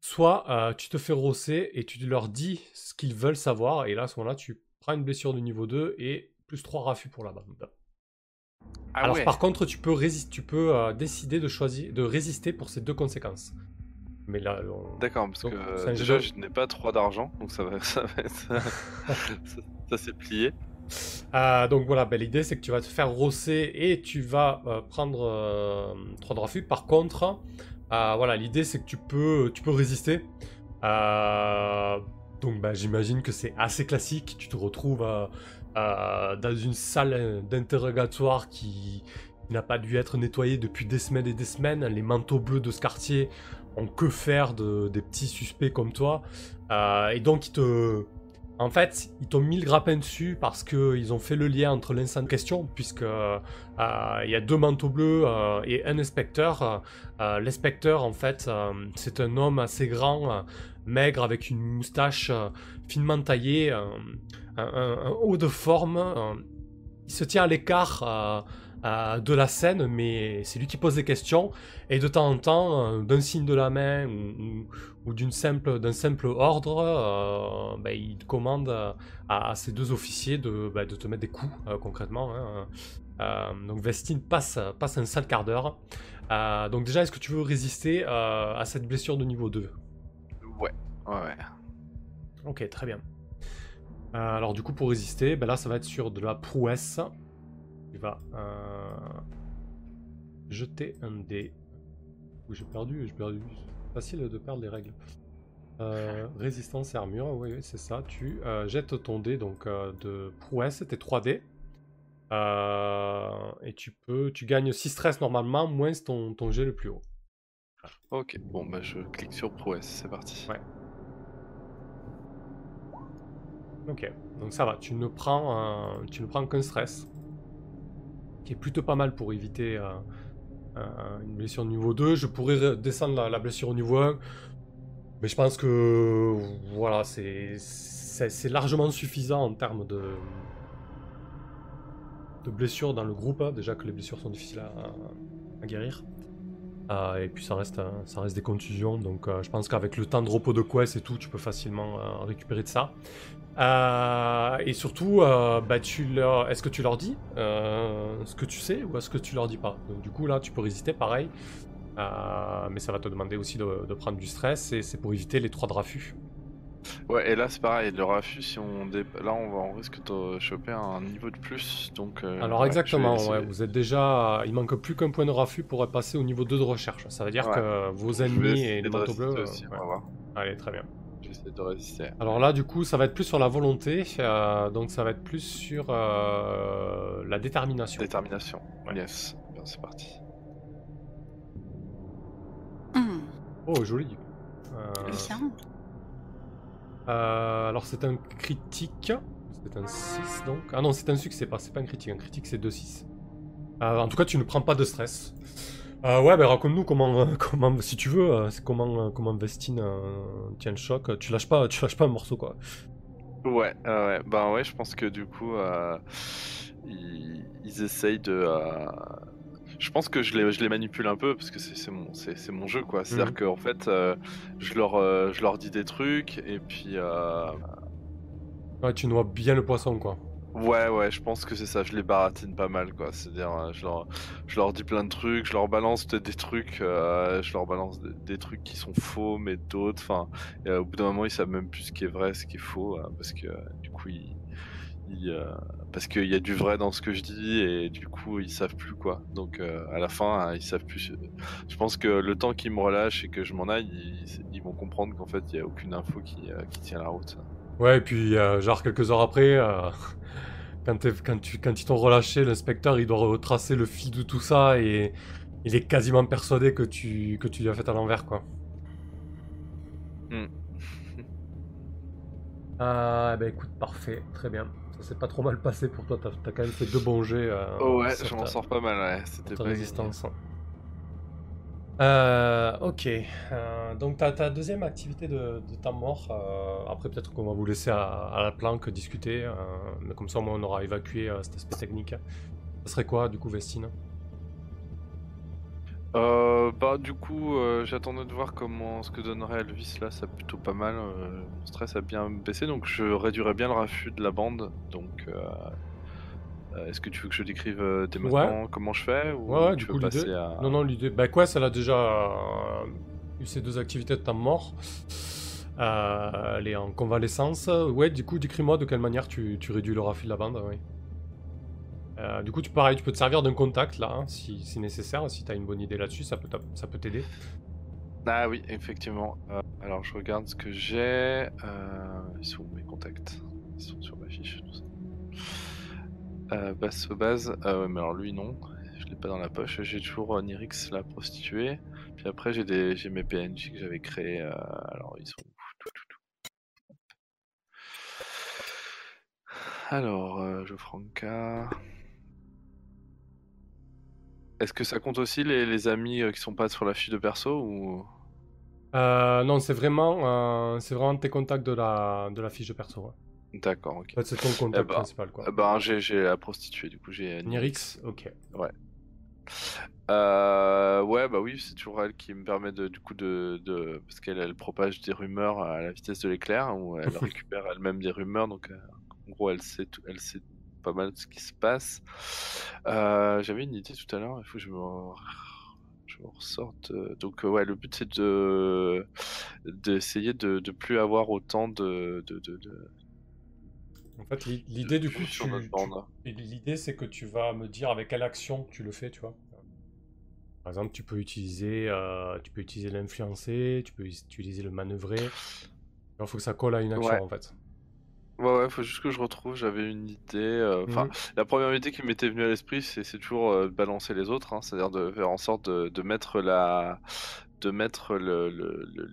soit euh, tu te fais rosser et tu leur dis ce qu'ils veulent savoir, et là, à ce moment-là, tu prends une blessure de niveau 2 et plus 3 raffus pour la bande. Ah Alors ouais. par contre, tu peux, résister, tu peux euh, décider de choisir, de résister pour ces deux conséquences. Mais là, on- D'accord, parce Donc, que déjà de- je n'ai pas 3 d'argent, donc ça va, ça va être... ça, ça s'est plié. Euh, donc voilà, ben, l'idée c'est que tu vas te faire rosser et tu vas euh, prendre 3 de refus. Par contre, euh, voilà, l'idée c'est que tu peux, tu peux résister. Euh, donc ben, j'imagine que c'est assez classique. Tu te retrouves euh, euh, dans une salle d'interrogatoire qui n'a pas dû être nettoyée depuis des semaines et des semaines. Les manteaux bleus de ce quartier ont que faire de, des petits suspects comme toi. Euh, et donc ils te... En fait, ils t'ont mis le grappin dessus parce qu'ils ont fait le lien entre l'instant en question, puisque euh, il y a deux manteaux bleus euh, et un inspecteur. Euh, L'inspecteur, en fait, c'est un homme assez grand, maigre, avec une moustache finement taillée, un, haut de forme. il se tient à l'écart euh, de la scène, mais c'est lui qui pose des questions. Et de temps en temps, euh, d'un signe de la main ou, ou- ou d'une simple, d'un simple ordre, ben, il commande à, à ces deux officiers de, ben, de te mettre des coups, euh, concrètement. hein. Donc Vestine passe, passe un sale quart d'heure. Donc déjà, est-ce que tu veux résister à cette blessure de niveau 2 Ouais, ouais, ouais. Ok, très bien. Euh, alors du coup, pour résister, ben là, ça va être sur de la prouesse. Tu vas euh, jeter un dé. J'ai perdu, j'ai perdu. C'est Facile de perdre les règles. Euh, résistance et armure, oui, oui, c'est ça. Tu euh, jettes ton dé donc de prouesse, t'es 3 dés. Euh, et tu peux, tu gagnes 6 stress normalement, moins ton, ton jet le plus haut. Ok, bon bah je clique sur prouesse, c'est parti. Ouais. Ok, donc ça va, tu ne prends, euh, tu ne prends qu'un stress, qui est plutôt pas mal pour éviter euh, euh, une blessure niveau 2. Je pourrais re- descendre la, blessure au niveau 1, mais je pense que voilà, c'est largement suffisant en termes de, de blessures dans le groupe. hein. Déjà que les blessures sont difficiles à guérir. Euh, et puis ça reste, euh, ça reste des contusions, donc euh, je pense qu'avec le temps de repos de quest et tout, tu peux facilement récupérer de ça. Et surtout, bah, est-ce que tu leur dis ce que tu sais ou est-ce que tu leur dis pas? Donc du coup là, tu peux résister, pareil, mais ça va te demander aussi de, de prendre du stress et c'est pour éviter les trois de raffus. Ouais, et là c'est pareil, le raffus, si on dé... là on, va, on risque de choper un niveau de plus, donc... euh, Alors exactement, ouais, vous êtes déjà, il manque plus qu'un point de raffus pour passer au niveau 2 de recherche. Ça veut dire Ouais. que vos ennemis et les manteaux bleus. aussi, euh, on ouais. va voir. Allez, très bien. J'essaie de résister. Alors là, du coup, ça va être plus sur la volonté, euh, donc ça va être plus sur euh, la détermination. Détermination. Ouais. Yes, Bien, c'est parti. Hum, Oh, joli. Euh, bien. Euh, alors c'est un critique, c'est un 6 donc. Ah non, c'est un succès, pas, c'est pas un critique, un critique c'est 2-6. Euh, en tout cas, tu ne prends pas de stress. Euh, ouais, ben raconte-nous comment, comment, si tu veux, comment, comment Vestine tient le choc. Tu lâches pas, tu lâches pas un morceau quoi. Ouais, ouais, ben ouais, je pense que du coup, ils essayent de. Je pense que je les, je les manipule un peu parce que c'est mon, mon jeu quoi. C'est-à-dire Mhm. qu'en fait, euh, je, leur, euh, je leur dis des trucs et puis. euh, Ouais, tu noies bien le poisson quoi. Ouais, ouais, je pense que c'est ça, je les baratine pas mal, quoi. C'est-à-dire, je leur, je leur dis plein de trucs, je leur balance peut-être des trucs, euh, je leur balance des, des trucs qui sont faux, mais d'autres, enfin, euh, au bout d'un moment, ils savent même plus ce qui est vrai, ce qui est faux, euh, parce que du coup, ils, ils, euh, parce qu'il y a du vrai dans ce que je dis et du coup ils savent plus quoi. Donc euh, à la fin hein, ils savent plus. Je pense que le temps qu'ils me relâchent et que je m'en aille, ils, ils vont comprendre qu'en fait il y a aucune info qui, euh, qui tient la route. Ouais, et puis euh, genre quelques heures après, euh, quand, t'es- quand, tu, quand ils t'ont relâché, l'inspecteur il doit retracer le fil de tout ça et il est quasiment persuadé que tu, que tu lui as fait à l'envers quoi. Hmm. Ah, bah écoute, parfait, très bien. Ça s'est pas trop mal passé pour toi, t'as quand même fait deux bons jets. euh, Oh ouais, je m'en sors pas mal, ouais. C'était ta pas résistance. Euh, ok, Euh, donc ta, ta deuxième activité de, de temps mort, euh, après peut-être qu'on va vous laisser à, à la planque discuter, mais comme ça au moins on aura évacué cet aspect technique. Ça serait quoi du coup Vestine? Euh, bah du coup, euh, j'attendais de voir comment ce que donnerait Elvis là, c'est plutôt pas mal. euh, mon stress a bien baissé, donc je réduirais bien le raffut de la bande. Donc, euh, euh, est-ce que tu veux que je décrive dès Ouais. maintenant comment je fais ou Ouais, ouais, tu du veux coup l'idée... passer à... Non, non, l'idée... Bah quoi, elle a déjà eu ses deux activités de temps mort. Elle est en convalescence. Ouais, du coup, décris-moi de quelle manière tu, tu réduis le raffut de la bande, oui. Euh, du coup, tu, pareil, tu peux te servir d'un contact là, hein, si, si nécessaire, si tu as une bonne idée là-dessus, ça peut ça peut t'aider. Ah oui, effectivement. Euh, alors je regarde ce que j'ai. Euh, ils sont où mes contacts? Ils sont sur ma fiche. tout ça. Base. Ah ouais, mais alors lui non. Je l'ai pas dans la poche. J'ai toujours Nirix la prostituée. Puis après j'ai des mes PNJ que j'avais créés. alors ils sont où. Alors euh, Jofranca. Est-ce que ça compte aussi les, les amis euh, qui sont pas sur la fiche de perso ou? Euh, non, c'est vraiment, euh, c'est vraiment tes contacts de la, de la fiche de perso. ouais. D'accord, ok. En fait, c'est ton contact Eh ben, principal, quoi. Ben, j'ai, la prostituée, du coup, j'ai Nirix, ok. Euh, ouais, bah oui, c'est toujours elle qui me permet de, du coup, de, de parce qu'elle elle propage des rumeurs à la vitesse de l'éclair, ou elle récupère elle-même des rumeurs, donc en gros, elle sait, tout- elle sait pas mal de ce qui se passe. Euh, j'avais une idée tout à l'heure, il faut que je me, je me ressorte. Donc, euh, ouais, le but c'est de d'essayer de, de plus avoir autant de, de, de, de- En fait, l'i- l'idée du coup, tu- l'idée c'est que tu vas me dire avec quelle action tu le fais, tu vois. Par exemple, tu peux utiliser, euh, tu peux utiliser l'influencer, tu peux utiliser le manœuvrer. Il faut que ça colle à une action Ouais. en fait. Ouais, ouais, faut juste que je retrouve. J'avais une idée. euh, Enfin, Mhm. la première idée qui m'était venue à l'esprit, c'est toujours euh, balancer les autres, hein, c'est-à-dire de faire en sorte de, de mettre la, de mettre le, le, le,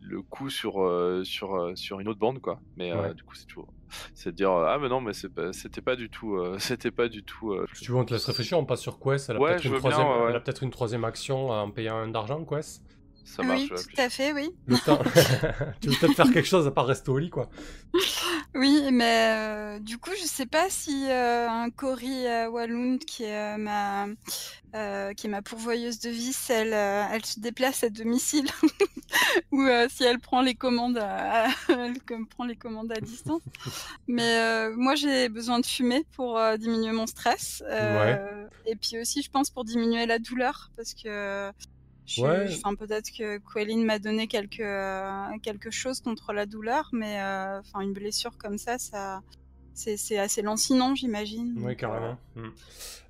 le- coup sur, euh, sur, sur une autre bande, quoi. Mais Ouais. du coup, c'est toujours, c'est de dire ah mais non, mais c'est pas- c'était pas du tout, c'était pas du tout. Si tu veux, on te laisse réfléchir, on passe sur Quest. Elle a Ouais, peut-être une, troisième... ouais, peut-être une troisième action en payant un d'argent, Quest. Ça marche. oui, tout à fait, oui. Le temps. tu veux peut-être faire quelque chose à part rester au lit, quoi. Oui, mais euh, du coup, je sais pas si euh, un Cory euh, Walloon, qui est euh, ma euh, qui est ma pourvoyeuse de vis, elle, euh, elle se déplace à domicile ou euh, si elle prend les commandes, à, elle comme prend les commandes à distance. Mais euh, moi, j'ai besoin de fumer pour euh, diminuer mon stress. euh, Et puis aussi, je pense pour diminuer la douleur, parce que je enfin, peut-être que Quelline m'a donné quelque euh, quelque chose contre la douleur, mais euh, enfin une blessure comme ça, ça c'est c'est assez lancinant, j'imagine. Oui, Donc, carrément. Hmm. euh,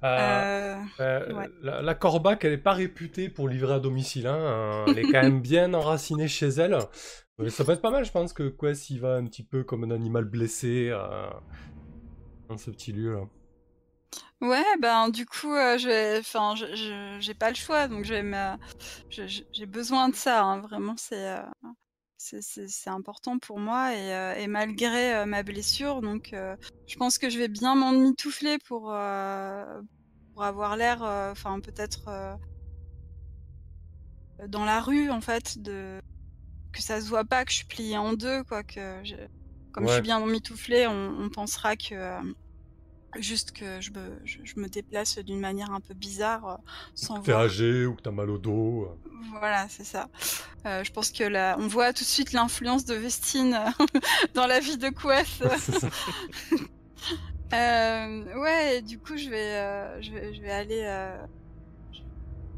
Euh, euh, Euh, Ouais. la, la Corbac, elle n'est pas réputée pour livrer à domicile. hein, euh, Elle est quand même bien enracinée chez elle. Ça peut être pas mal, je pense que Quest il va un petit peu comme un animal blessé euh, dans ce petit lieu là. Ouais, ben du coup, euh, je enfin, je- je- j'ai pas le choix, donc je vais me- je- je- j'ai besoin de ça. hein, vraiment, c'est, euh, c'est, c'est- c'est important pour moi et, euh, et malgré euh, ma blessure, donc euh, je pense que je vais bien m'emmitoufler pour euh, pour avoir l'air, euh, enfin peut-être euh, dans la rue en fait, de que ça se voit pas que je suis pliée en deux, quoi. Que je- comme je suis bien emmitouflée, on, on pensera que euh, juste que je me, je, je me déplace d'une manière un peu bizarre, euh, sans T'es voir. âgé ou que t'as mal au dos. euh. Voilà, c'est ça. Euh, je pense que là, on voit tout de suite l'influence de Vestine euh, dans la vie de Quest. Euh, ouais, et du coup, je vais, euh, je vais, je vais aller euh,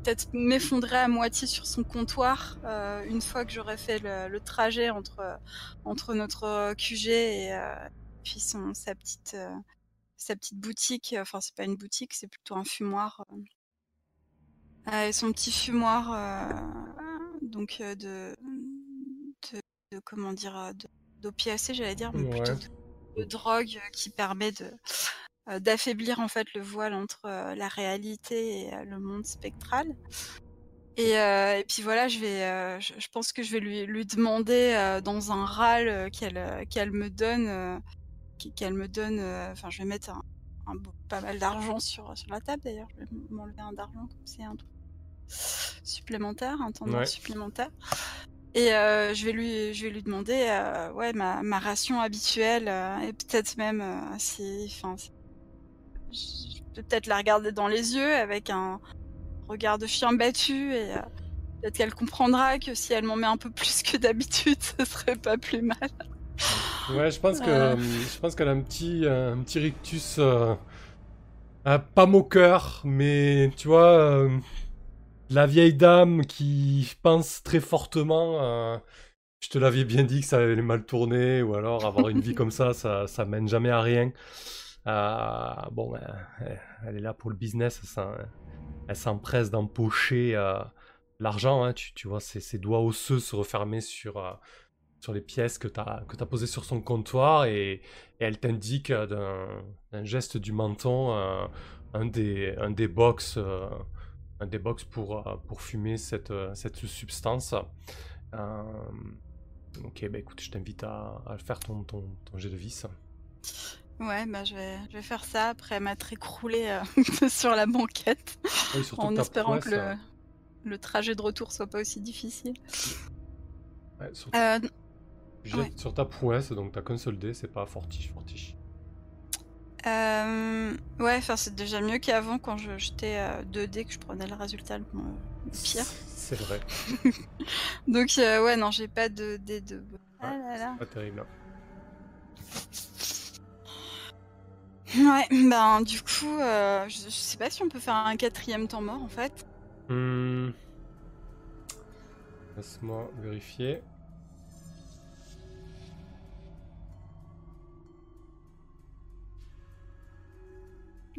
peut-être m'effondrer à moitié sur son comptoir euh, une fois que j'aurai fait le, le trajet entre entre notre QG et euh, puis son, sa, petite, sa petite boutique. Enfin, c'est pas une boutique, c'est plutôt un fumoir. et son petit fumoir donc de, de, comment dire d'opiacés, j'allais dire, mais plutôt de, drogue qui permet de d'affaiblir en fait le voile entre la réalité et le monde spectral. Et, et, puis voilà, je vais, je, pense que je vais lui, lui demander dans un râle qu'elle qu'elle me donne, qu'elle me donne. Enfin, je vais mettre un, pas mal d'argent sur sur la table d'ailleurs. Je vais m'enlever un d'argent comme c'est un truc supplémentaire, un temps supplémentaire. Et euh, je vais lui, je vais lui demander, euh, ouais, ma, ma, ration habituelle euh, et peut-être même si, enfin, je peux peut-être la regarder dans les yeux avec un regard de chien battu et peut-être qu'elle comprendra que si elle m'en met un peu plus que d'habitude, ce serait pas plus mal. Ouais, je pense que je pense qu'elle a un petit un petit rictus pas moqueur, mais tu vois la vieille dame qui pense très fortement. Euh, je te l'avais bien dit que ça allait mal tourner, ou alors avoir une vie comme ça, ça, ça mène jamais à rien. Euh, bon, euh, elle est là pour le business, elle s'empresse d'empocher l'argent. Hein, tu, tu, vois ses, doigts osseux se refermer sur, sur les pièces que tu as, que as posées sur son comptoir et, elle t'indique d'un geste du menton un, des, un des box un des box pour, euh, pour fumer cette, euh, cette substance. Euh, ok, bah écoute, je t'invite à, à, faire ton, ton, ton, jet de vis. Ouais, bah je vais, je vais faire ça après m'être écroulé sur la banquette. en espérant que le, le, trajet de retour soit pas aussi difficile. Ouais, sur... sur ta prouesse, donc qu'un seul dé, c'est pas fortiche, fortiche. Euh, ouais, enfin c'est déjà mieux qu'avant quand je jetais 2D que je prenais le résultat le, pire. C'est vrai. Donc euh, ouais, non, j'ai pas de d de. Ah là là. Pas terrible. Ouais, ben du coup, euh, je, sais pas si on peut faire un quatrième temps mort en fait. Hmm. Laisse-moi vérifier.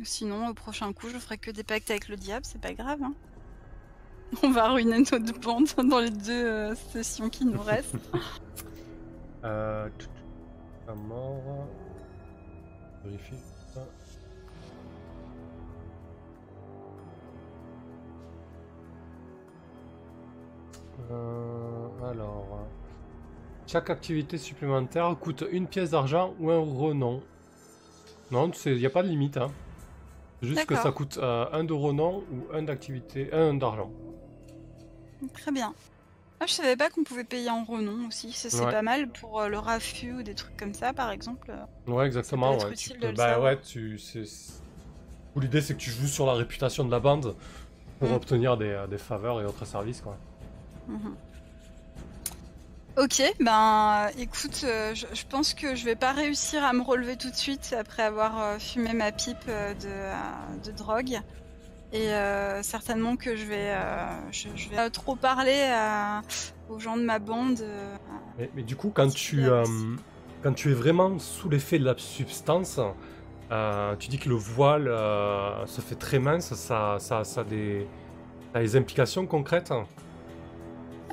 Sinon, au prochain coup, je ferai que des pactes avec le diable, c'est pas grave. Hein. On va ruiner notre bande dans les deux euh, sessions qui nous restent. euh. À mort. Vérifie ça. Euh, alors. Chaque activité supplémentaire coûte une pièce d'argent ou un renom. Non, il n'y a pas de limite. Hein. Juste que ça coûte euh, un de renom ou un d'activité, un d'argent. Très bien. Ah, je savais pas qu'on pouvait payer en renom aussi. C'est pas mal pour euh, le raffut ou des trucs comme ça, par exemple. Ouais, exactement. Ouais. Tu bah ouais, tu. L'idée, c'est que tu joues sur la réputation de la bande pour mm. obtenir des, euh, des, faveurs et autres services, quoi. Mhm. Ok, ben écoute, euh, je, pense que je vais pas réussir à me relever tout de suite après avoir euh, fumé ma pipe euh, de, drogue. Et certainement que je vais, je, vais trop parler aux gens de ma bande. Mais, du coup, quand tu, quand tu es vraiment sous l'effet de la substance, tu dis que le voile se fait très mince, ça, ça, ça, des, ça a des implications concrètes?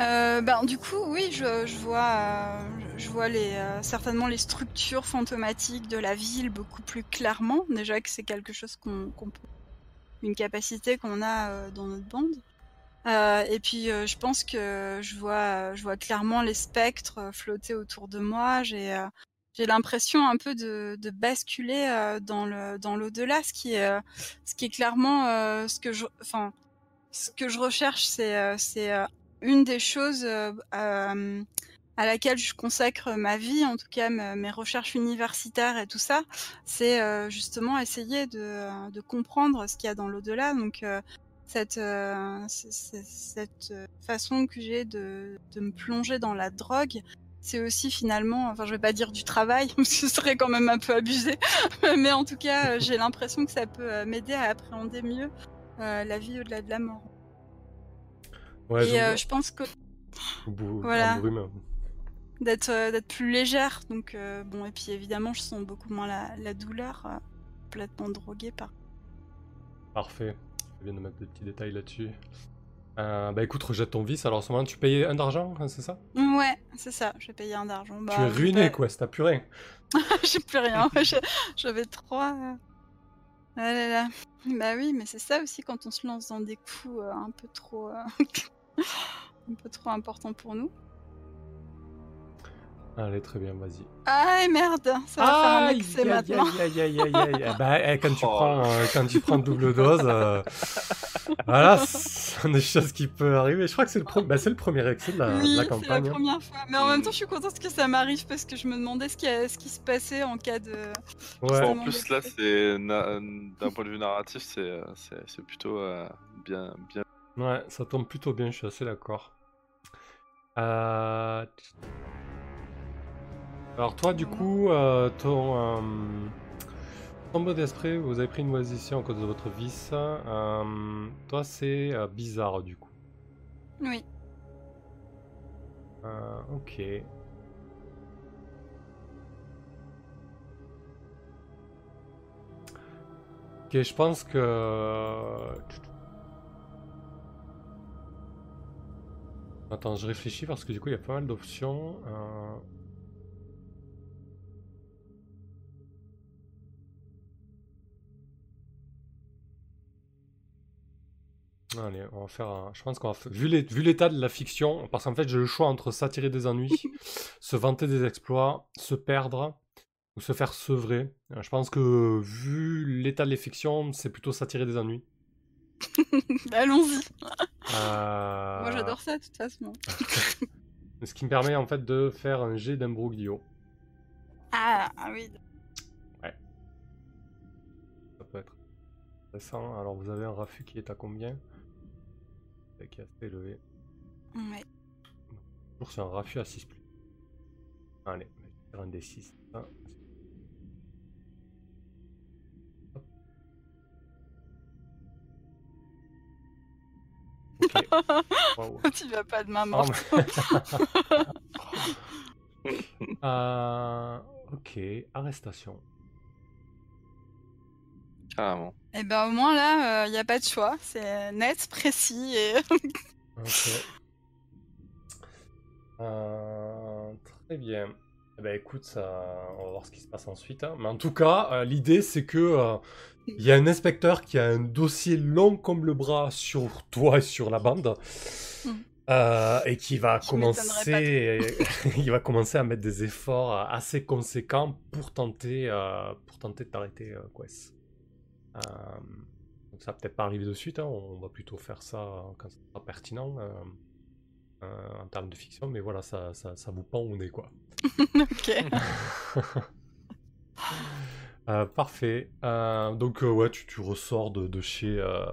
Euh, ben, du coup, oui, je, je vois, euh, je vois les, euh, certainement les structures fantomatiques de la ville beaucoup plus clairement. Déjà que c'est quelque chose qu'on, peut, une capacité qu'on a euh, dans notre bande. et puis, je pense que je vois, je vois clairement les spectres flotter autour de moi. J'ai, j'ai l'impression un peu de, de basculer dans le, dans l'au-delà, ce qui est, ce qui est clairement ce que je, enfin, ce que je recherche, c'est une des choses euh, euh, à laquelle je consacre ma vie, en tout cas mes recherches universitaires et tout ça, c'est euh, justement essayer de, comprendre ce qu'il y a dans l'au-delà. Donc cette, cette façon que j'ai de, de, me plonger dans la drogue, c'est aussi finalement, enfin je vais pas dire du travail, ce serait quand même un peu abusé, mais en tout cas j'ai l'impression que ça peut m'aider à appréhender mieux la vie au-delà de la mort. Ouais, et je, euh, je pense que. voilà. d'être euh, d'être plus légère. Donc euh, bon, et puis évidemment, je sens beaucoup moins la, la douleur, euh, complètement droguée par. Parfait. Je viens de mettre des petits détails là-dessus. Euh, bah écoute, rejette ton vice. Alors, en ce moment, tu payais un d'argent, hein, c'est ça? Ouais, c'est ça. Je vais payer un d'argent. Tu Bah, es ruiné, quoi, t'as plus rien. J'ai plus rien. J'avais trois. euh. Ah là là. Bah oui, mais c'est ça aussi quand on se lance dans des coups euh, un peu trop, euh, un peu trop importants pour nous. Allez, très bien, vas-y. Ah merde, ça va faire un excès aïe, maintenant. aïe, aïe, aïe, aïe, aïe. Eh bah, eh, quand, tu Oh. prends, euh, quand tu prends double dose, euh, voilà, c'est des choses qui peuvent arriver. Je crois que c'est le, pro- bah, c'est le premier excès de la, de Oui, la c'est la hein. première fois. Mais en même temps, je suis contente que ça m'arrive parce que je me demandais ce qui, a- ce qui se passait en cas de. Ouais. en plus, là, c'est d'un point de vue narratif, c'est euh, c'est- c'est plutôt euh, bien, bien. Ouais, ça tombe plutôt bien, je suis assez d'accord. Euh, Alors toi, du coup, euh, ton, euh, ton mot d'esprit, vous avez pris une décision à cause de votre vice. Euh, Toi, c'est euh, bizarre, du coup. Oui. Ok. Ok, je pense que... Attends, je réfléchis parce que du coup, il y a pas mal d'options. Euh, Allez, on va faire un... Je pense qu'on va vu l'état de la fiction, parce qu'en fait, j'ai le choix entre s'attirer des ennuis, se vanter des exploits, se perdre ou se faire sevrer. Euh, Je pense que vu l'état de la fiction, c'est plutôt s'attirer des ennuis. Allons-y. Euh, Moi, j'adore ça de toute façon. Ce qui me permet en fait de faire un jet d'imbroglio. Ah, ah oui. Ça peut être intéressant. Alors vous avez un raffut qui est à combien? Qui est assez élevé. Ouais. Toujours c'est un raffut à 6 plus. Allez, on va faire un D6. Tu vas pas de main Oh, morte. mais- Euh, ok, arrestation. Carrément. Et ben au moins là, il n'y a pas de choix. C'est net, précis et. Ok. Euh, très bien. Eh ben écoute, ça, on va voir ce qui se passe ensuite. hein. Mais en tout cas, euh, l'idée c'est que euh, il y a un inspecteur qui a un dossier long comme le bras sur toi et sur la bande. Mm. euh, et qui va Je commencer, il va commencer à mettre des efforts euh, assez conséquents pour tenter, euh, pour tenter de t'arrêter, euh, Quest. Euh, donc ça va peut-être pas arriver de suite, hein, on va plutôt faire ça quand ça sera pertinent euh, euh, en termes de fiction, mais voilà, ça, ça, ça vous pend au nez, quoi. ok. Euh, parfait. Euh, donc euh, ouais, tu, tu ressors de, de chez, euh,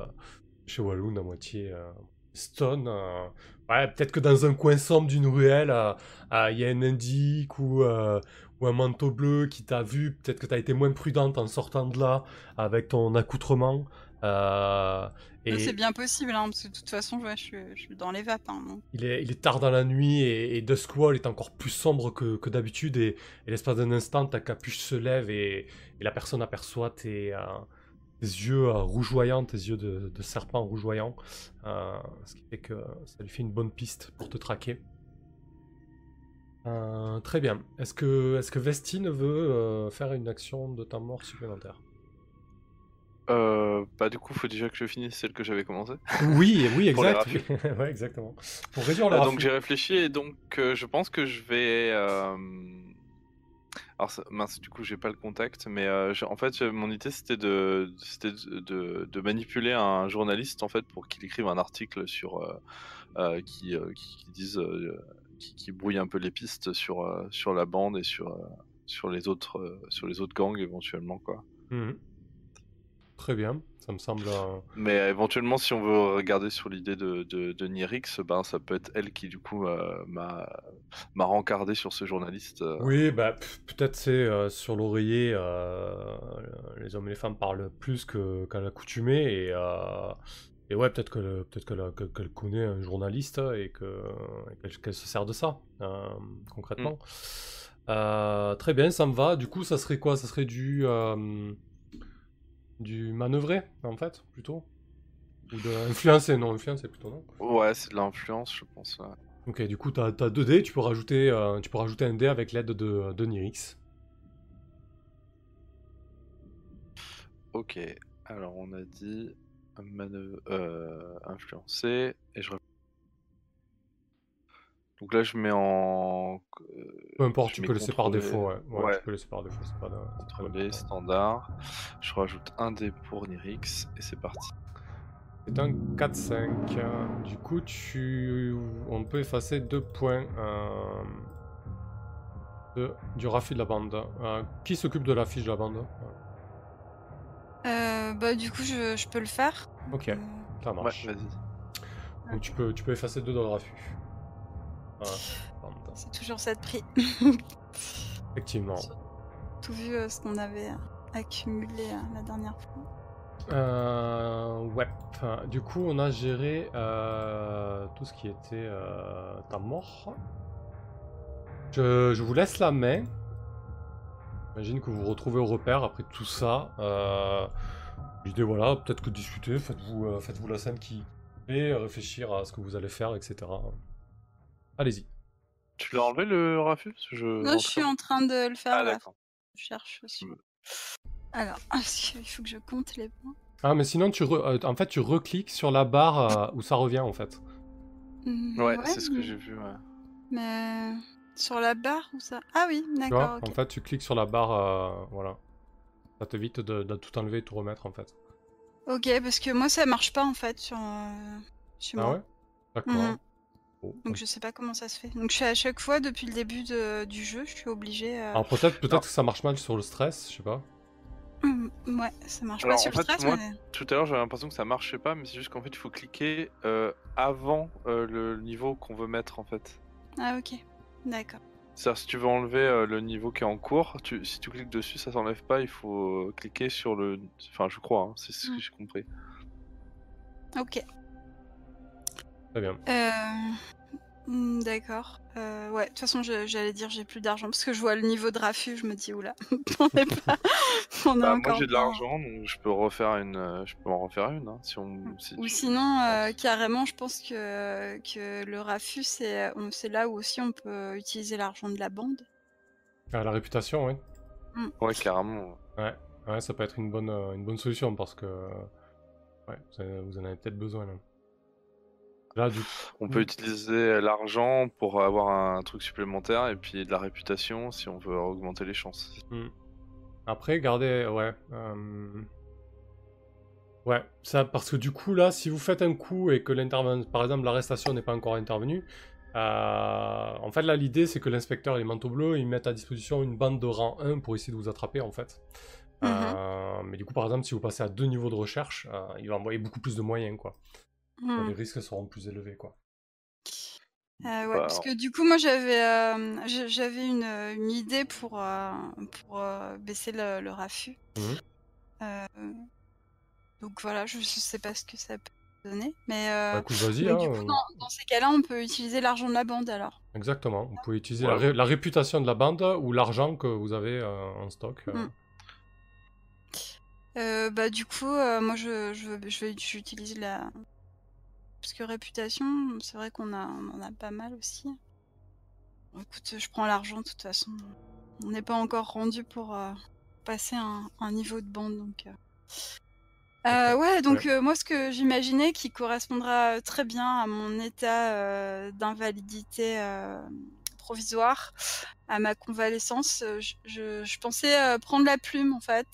chez Walloon à moitié euh, stone. euh. Ouais, peut-être que dans un coin sombre d'une ruelle, euh, euh, il y a un indique ou, euh, ou un manteau bleu qui t'a vu. Peut-être que tu as été moins prudente en sortant de là avec ton accoutrement. Euh, et C'est bien possible, hein, parce que de toute façon, ouais, je, suis, je suis dans les vapes. hein, il est, il est tard dans la nuit et, et Duskwall est encore plus sombre que, que d'habitude et, et l'espace d'un instant, ta capuche se lève et, la personne aperçoit tes, euh, tes yeux euh, rougeoyants, tes yeux de, de serpent rougeoyant, euh, ce qui fait que ça lui fait une bonne piste pour te traquer. Très bien. Est-ce que, est que Vestine veut faire une action de temps mort supplémentaire? Euh, bah, du coup, faut déjà que je finisse celle que j'avais commencée. Oui, oui, exact. ouais, exactement. Pour réduire le Euh, donc j'ai réfléchi et donc euh, je pense que je vais. euh, Alors mince, du coup j'ai pas le contact, mais en fait mon idée c'était de, c'était de, de- de manipuler un journaliste en fait pour qu'il écrive un article sur qui, qui, qui dise qui, qui brouille un peu les pistes sur sur la bande et sur sur les autres sur les autres gangs éventuellement quoi. Mhm. Très bien, ça me semble. Mais euh, éventuellement, si on veut regarder sur l'idée de, de, de Nyrix, ben, ça peut être elle qui, du coup, euh, m'a m'a rencardé sur ce journaliste. euh. Oui, bah, peut-être c'est euh, sur l'oreiller, les hommes et les femmes parlent plus que- qu'à l'accoutumée, et, et ouais, peut-être que peut-être que qu'elle connaît un journaliste et que qu'elle se sert de ça concrètement. Euh, très bien, ça me va. Du coup, ça serait quoi? Ça serait du du manœuvrer en fait plutôt ou de influencer Non, influencer plutôt non. Ouais, c'est de l'influence, je pense. Ok, du coup, tu as, 2 dés, tu peux, rajouter, tu peux rajouter un dé avec l'aide de, de Nirix. Ok, alors on a dit manœuvre, euh, influencer et je donc là je mets en euh, peu importe tu peux laisser par défaut ouais. ouais, tu peux laisser par défaut c'est pas contrôler standard je rajoute un dé pour Nirix et c'est parti c'est un 4-5 du coup tu on peut effacer deux points euh, de... du rafi de la bande qui s'occupe de la fiche de la bande? Euh, bah du coup je, peux le faire. Ok, euh, ça marche. vas-y. Donc tu peux, tu peux effacer deux dans le C'est toujours ça de prix. Effectivement. Tout vu euh, ce qu'on avait accumulé la dernière fois. Euh, ouais. du coup, on a géré tout ce qui était ta mort. Je, je, vous laisse la main. J'imagine que vous vous retrouvez au repère après tout ça. Euh, L'idée, voilà, peut-être que discuter, faites-vous euh, faites la scène qui fait, réfléchir à ce que vous allez faire, etc. Allez-y. Tu l'as enlevé le Rafus? Je... Non, je suis en train de le faire. Ah, là. Je cherche aussi. Alors, il faut que je compte les points. Ah, mais sinon, tu euh, en fait, tu recliques sur la barre euh, où ça revient, en fait. Mmh, ouais, c'est ce que j'ai vu, ouais. Mais... Sur la barre ou ça? Ah oui, d'accord. En fait, tu cliques sur la barre, euh, voilà. Ça t'évite de, de, tout enlever et tout remettre en fait. Ok, parce que moi ça marche pas en fait sur, euh, chez ah moi. ouais? D'accord. Mhm. donc je sais pas comment ça se fait. Donc je suis à chaque fois depuis le début de, du jeu, je suis obligé. Euh... Alors peut-être peut que ça marche mal sur le stress, je sais pas. Mmh, ouais, ça marche pas sur le stress. Moi, Tout à l'heure j'avais l'impression que ça marchait pas, mais c'est juste qu'en fait il faut cliquer euh, avant le niveau qu'on veut mettre en fait. Ah ok. D'accord. C'est-à-dire, si tu veux enlever euh, le niveau qui est en cours, si tu cliques dessus, ça s'enlève pas, il faut euh, cliquer sur le. Enfin, je crois, hein, c'est ce que mm. j'ai compris. Ok. Très bien. Euh... Hmm, d'accord. Euh, ouais, de toute façon, j'allais dire j'ai plus d'argent parce que je vois le niveau de Rafu, je me dis oula, on est pas. on bah, moi j'ai de l'argent, donc je peux refaire une, euh, je peux en refaire une. Hein, si on, Ou sinon, euh, carrément, je pense que que le Rafu c'est c'est là où aussi on peut utiliser l'argent de la bande. Ah, la réputation, oui. Mm. Ouais, carrément. Ouais. ouais, ça peut être une bonne une bonne solution parce que ouais, vous en avez peut-être besoin là. On peut utiliser l'argent pour avoir un truc supplémentaire et puis de la réputation si on veut augmenter les chances. Hmm. Après, gardez. Ouais. Euh, ouais, ça, parce que du coup, là, si vous faites un coup et que l'intervention. Par exemple, l'arrestation n'est pas encore intervenue. Euh, en fait, là, l'idée, c'est que l'inspecteur et les manteaux bleus, ils mettent à disposition une bande de rang 1 pour essayer de vous attraper, en fait. Mhm. Euh, mais du coup, par exemple, si vous passez à deux niveaux de recherche, il va envoyer beaucoup plus de moyens, quoi. Mmh. les risques seront plus élevés, quoi. Euh, ouais, parce que du coup, moi, j'avais euh, j'avais une, une, idée pour, euh, pour baisser le, le raffut. Mmh. donc voilà, je, sais pas ce que ça peut donner. Mais, bah, vas-y. Hein, dans, ces cas-là, on peut utiliser l'argent de la bande alors. Exactement. Vous pouvez utiliser la, réputation de la bande ou l'argent que vous avez en stock. Mmh. bah, du coup, moi, je, je, je vais j'utilise la, parce que réputation, c'est vrai qu'on a, on en a pas mal aussi. écoute, je prends l'argent de toute façon. On n'est pas encore rendu pour euh, passer un, niveau de bande, donc. Euh. Euh, ouais, donc moi ce que j'imaginais qui correspondra très bien à mon état d'invalidité provisoire, à ma convalescence, je, pensais prendre la plume en fait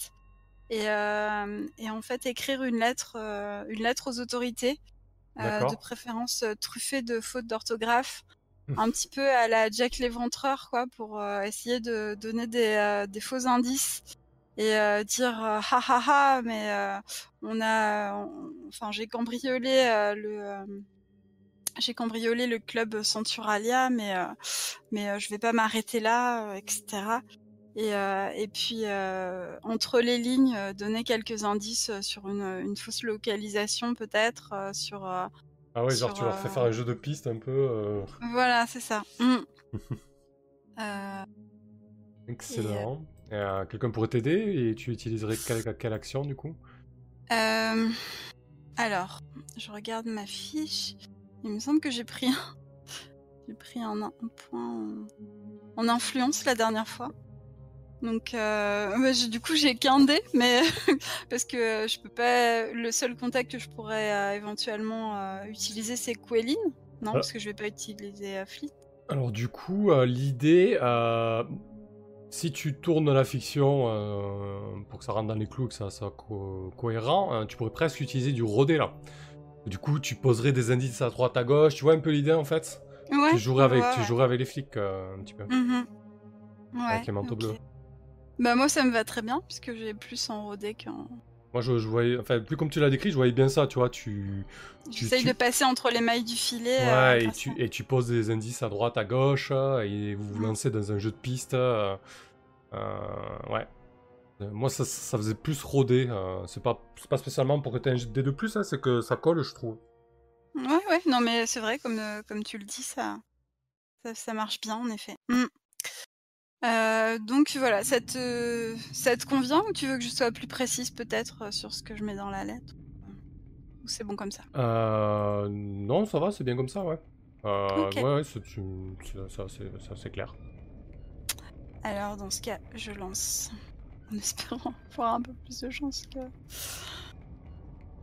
et, et, en fait écrire une lettre, une lettre aux autorités de préférence euh, truffé de fautes d'orthographe, mmh. un petit peu à la Jack l'éventreur, quoi, pour euh, essayer de donner des, des faux indices et dire ha ha ha, mais on a, enfin j'ai cambriolé le j'ai cambriolé le club Centuralia, mais mais je vais pas m'arrêter là, etc. et, et puis entre les lignes donner quelques indices sur une, une fausse localisation peut-être sur ah ouais, genre tu leur fais faire un jeu de piste un peu. Voilà, c'est ça. Mmh. Excellent. Quelqu'un pourrait t'aider et tu utiliserais quelle, action du coup? Alors, je regarde ma fiche. Il me semble que j'ai pris un, j'ai pris un, point en... influence la dernière fois. Donc, euh, du coup, j'ai qu'un dé, mais parce que je peux pas. Le seul contact que je pourrais euh, éventuellement euh, utiliser, c'est Quelin. Non, ah. parce que je vais pas utiliser Fleet. Alors, du coup, l'idée, si tu tournes la fiction pour que ça rentre dans les clous, que ça soit cohérent, tu pourrais presque utiliser du rodé là. Du coup, tu poserais des indices à droite, à gauche. Tu vois un peu l'idée en fait? Ouais, tu, jouerais avec, tu jouerais avec les flics un petit peu. Mm-hmm. Ouais, avec les manteaux bleus. Bah moi ça me va très bien puisque j'ai plus en rodé qu'en... Moi je, voyais, enfin plus comme tu l'as décrit, je voyais bien ça, tu vois, tu... J'essaye de passer entre les mailles du filet. Euh, ouais, et, tu, et tu poses des indices à droite, à gauche, et vous vous lancez dans un jeu de piste. Euh, euh, ouais. Moi ça, ça, faisait plus rodé, c'est pas, pas spécialement pour que tu aies un dé de plus, hein, c'est que ça colle je trouve. Ouais, ouais, non mais c'est vrai, comme, comme tu le dis, ça, ça, marche bien en effet. Mmh. Euh, donc voilà, ça te, ça te convient ou tu veux que je sois plus précise peut-être euh, sur ce que je mets dans la lettre? Ou c'est bon comme ça? Euh, Non, ça va, c'est bien comme ça, ouais. Euh, Ouais, ouais c'est clair. Alors dans ce cas, je lance en espérant avoir un peu plus de chance que.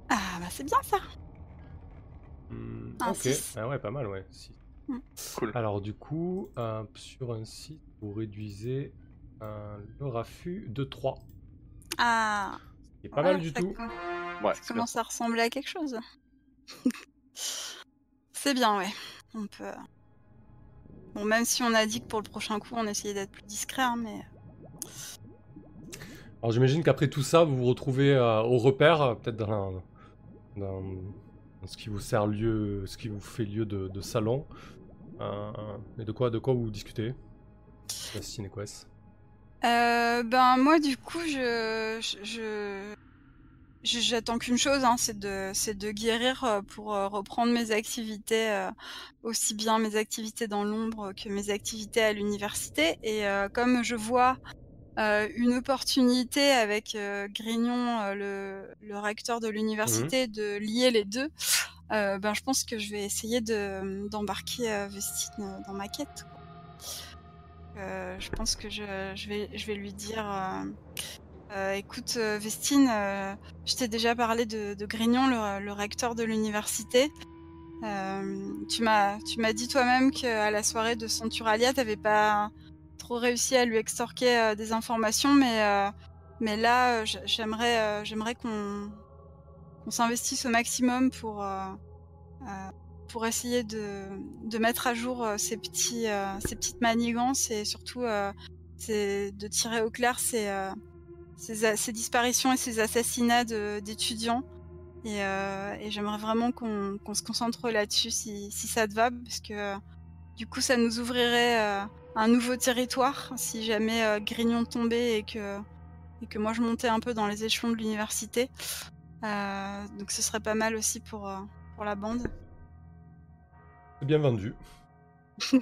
Ah bah c'est bien ça. Hmm, ok, ah ouais, pas mal, ouais. Cool. Alors du coup, sur un site vous réduisez le raffut de 3. Ah C'est pas mal du tout. Ouais, ça commence à ressembler à quelque chose. c'est bien, ouais. On peut. Bon, même si on a dit que pour le prochain coup, on essayait d'être plus discret, hein, mais. Alors j'imagine qu'après tout ça, vous vous retrouvez euh, au repère, peut-être dans, dans, ce qui vous sert lieu, ce qui vous fait lieu de, salon. Euh, et de quoi, de quoi vous discutez? Euh, ben moi du coup je, j'attends qu'une chose, hein, c'est de, c'est de guérir euh, pour reprendre mes activités, aussi bien mes activités dans l'ombre que mes activités à l'université. Et comme je vois une opportunité avec Grignon, le, le, recteur de l'université, mmh de lier les deux, ben je pense que je vais essayer de, d'embarquer Vestine dans ma quête. Euh, je pense que je, vais, je vais lui dire euh, euh, écoute, Vestine, je t'ai déjà parlé de, Grignon, le, recteur de l'université. tu m'as dit toi-même qu'à la soirée de Centuralia, t'avais pas trop réussi à lui extorquer des informations, mais, mais là, j'aimerais j'aimerais qu'on s'investisse au maximum pour pour essayer de, mettre à jour euh, ces, petits, euh, ces petites manigances et surtout euh, de tirer au clair ces, ces, disparitions et ces assassinats d'étudiants. Et, j'aimerais vraiment qu'on se concentre là-dessus si, ça te va, parce que du coup ça nous ouvrirait un nouveau territoire si jamais Grignon tombait et que, et que moi je montais un peu dans les échelons de l'université. Donc ce serait pas mal aussi pour, pour la bande. C'est bien vendu.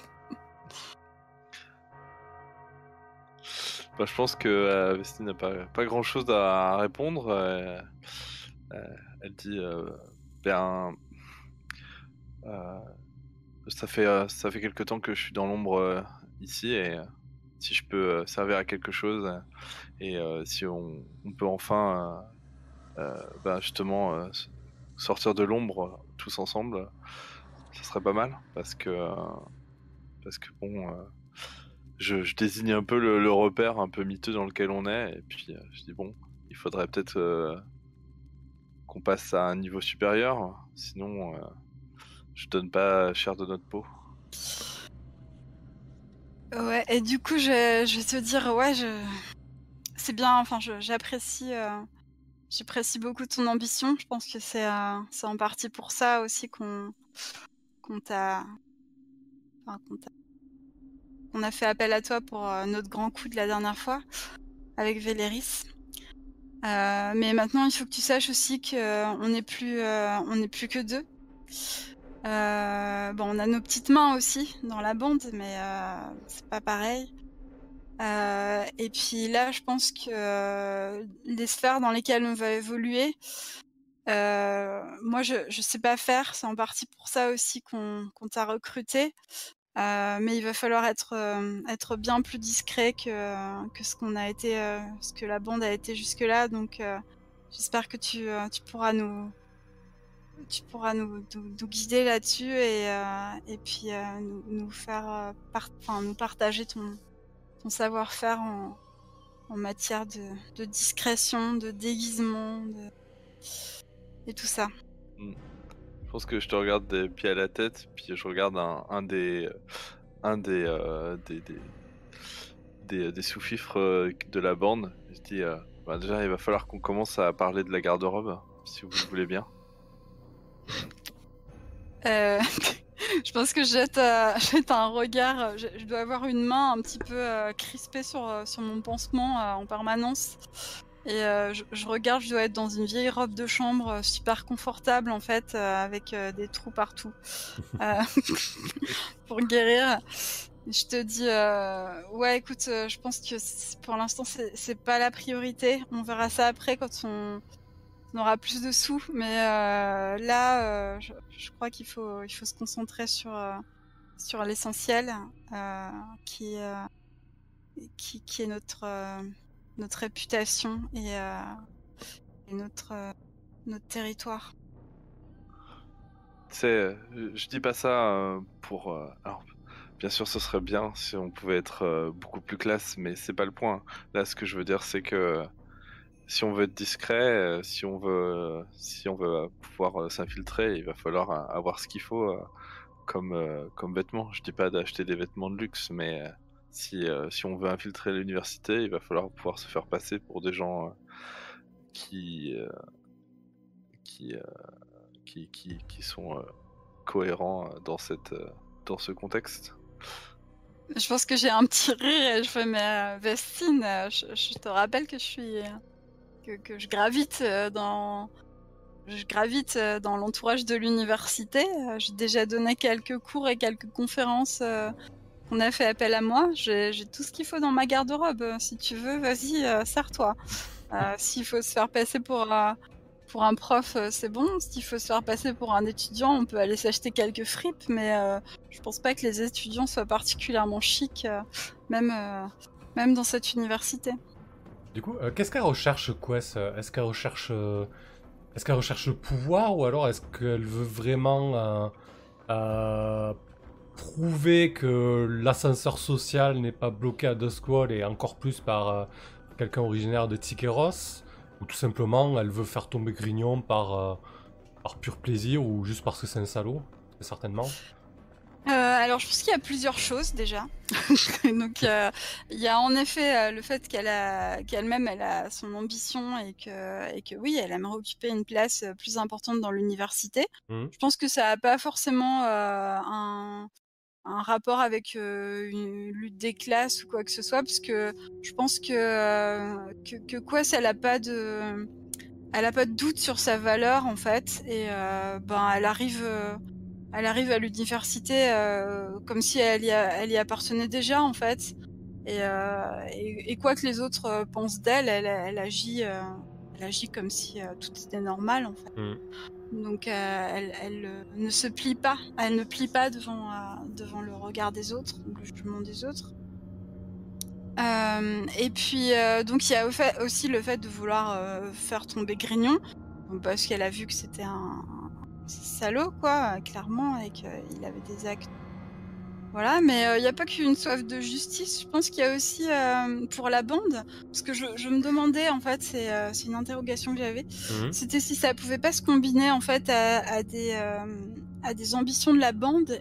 Bah, je pense que euh, Vestine n'a pas, pas, grand chose à répondre. Euh, euh, elle dit Ben. ça, fait, ça fait quelque temps que je suis dans l'ombre ici et si je peux servir à quelque chose et si on, peut enfin ben, justement sortir de l'ombre tous ensemble, ça serait pas mal parce que parce que bon, euh, je, désigne un peu le, repère un peu miteux dans lequel on est et puis euh, je dis bon, il faudrait peut-être euh, qu'on passe à un niveau supérieur, sinon je donne pas cher de notre peau. Ouais, et du coup, je, je vais te dire, ouais, je... c'est bien, enfin, j'apprécie j'apprécie beaucoup ton ambition. Je pense que c'est c'est en partie pour ça aussi qu'on t'a qu'on a fait appel à toi pour notre grand coup de la dernière fois avec Véléris. mais maintenant, il faut que tu saches aussi qu'on n'est plus, on plus que deux. bon, on a nos petites mains aussi dans la bande, mais c'est pas pareil. Et puis là, je pense que les sphères dans lesquelles on va évoluer, moi, je ne sais pas faire. C'est en partie pour ça aussi qu'on t'a recruté. mais il va falloir être, bien plus discret que, ce qu'on a été, ce que la bande a été jusque-là. Donc, j'espère que tu, pourras nous, guider là-dessus et, puis nous, faire, nous partager ton, ton savoir-faire en, en matière de, de discrétion, de déguisement, de et tout ça. Hmm. Je pense que je te regarde des pieds à la tête, puis je regarde un, des, un des, euh, des, des, des, sous-fifres euh, de la bande. Je dis, euh, bah, déjà, il va falloir qu'on commence à parler de la garde-robe, si vous le voulez bien. je pense que je jette, un regard. Je, dois avoir une main un petit peu crispée sur, sur mon pansement en permanence. Et euh, je, regarde, je dois être dans une vieille robe de chambre euh, super confortable en fait, euh, avec des trous partout pour guérir. je te dis, ouais, écoute, je pense que pour l'instant c'est pas la priorité. On verra ça après quand on, aura plus de sous. Mais là, je, crois qu'il faut, se concentrer sur sur l'essentiel, qui, qui, est notre réputation et, euh, notre, euh, territoire. Euh, je dis pas ça pour. bien sûr, ce serait bien si on pouvait être beaucoup plus classe, mais c'est pas le point. Là, ce que je veux dire, c'est que si on veut être discret, si on veut, si on veut pouvoir s'infiltrer, il va falloir avoir ce qu'il faut comme, comme vêtements. Je dis pas d'acheter des vêtements de luxe, mais si, euh, si on veut infiltrer l'université, il va falloir pouvoir se faire passer pour des gens euh, qui, euh, qui, qui, qui, qui, sont cohérents dans, cette, dans ce contexte. Je pense que j'ai un petit rire et je fais, mais Vestine, je, te rappelle que je suis. Que, je gravite dans. Je gravite dans l'entourage de l'université. J'ai déjà donné quelques cours et quelques conférences on a fait appel à moi. J'ai tout ce qu'il faut dans ma garde-robe. Si tu veux, vas-y, euh, serre-toi. Euh, s'il faut se faire passer pour, euh, pour un prof, c'est bon. S'il faut se faire passer pour un étudiant, on peut aller s'acheter quelques fripes, mais je pense pas que les étudiants soient particulièrement chics, même, même dans cette université. Du coup, qu'est-ce qu'elle recherche, Quest Est-ce qu'elle recherche, est-ce qu'elle recherche le pouvoir ou alors est-ce qu'elle veut vraiment prouver que l'ascenseur social n'est pas bloqué à Duskwall et encore plus par euh, quelqu'un originaire de Tikeros, ou tout simplement elle veut faire tomber Grignon par, euh, par pur plaisir ou juste parce que c'est un salaud, certainement? Euh, alors je pense qu'il y a plusieurs choses déjà. Donc il y a en effet le fait qu'elle a qu'elle-même elle a son ambition et que et que oui elle aimerait occuper une place plus importante dans l'université. Mmh. Je pense que ça n'a pas forcément un un rapport avec une lutte des classes ou quoi que ce soit, parce que je pense que, que, que Quest, elle a pas de, elle a pas de doute sur sa valeur en fait, et ben elle arrive, elle arrive à l'université comme si elle y, elle y appartenait déjà en fait, et, et, quoi que les autres pensent d'elle, elle, elle, agit, elle agit comme si tout était normal en fait. Mmh. Donc euh, elle, euh, ne se plie pas, elle ne plie pas devant, euh, devant le regard des autres, le jugement des autres. et puis donc il y a aussi le fait de vouloir faire tomber Grignon, parce qu'elle a vu que c'était un, salaud quoi, clairement, et qu'il avait des actes. Voilà, mais il euh, n'y a pas qu'une soif de justice. Je pense qu'il y a aussi euh, pour la bande, parce que je, me demandais en fait, c'est euh, une interrogation que j'avais, mmh c'était si ça pouvait pas se combiner en fait à, des à des ambitions de la bande,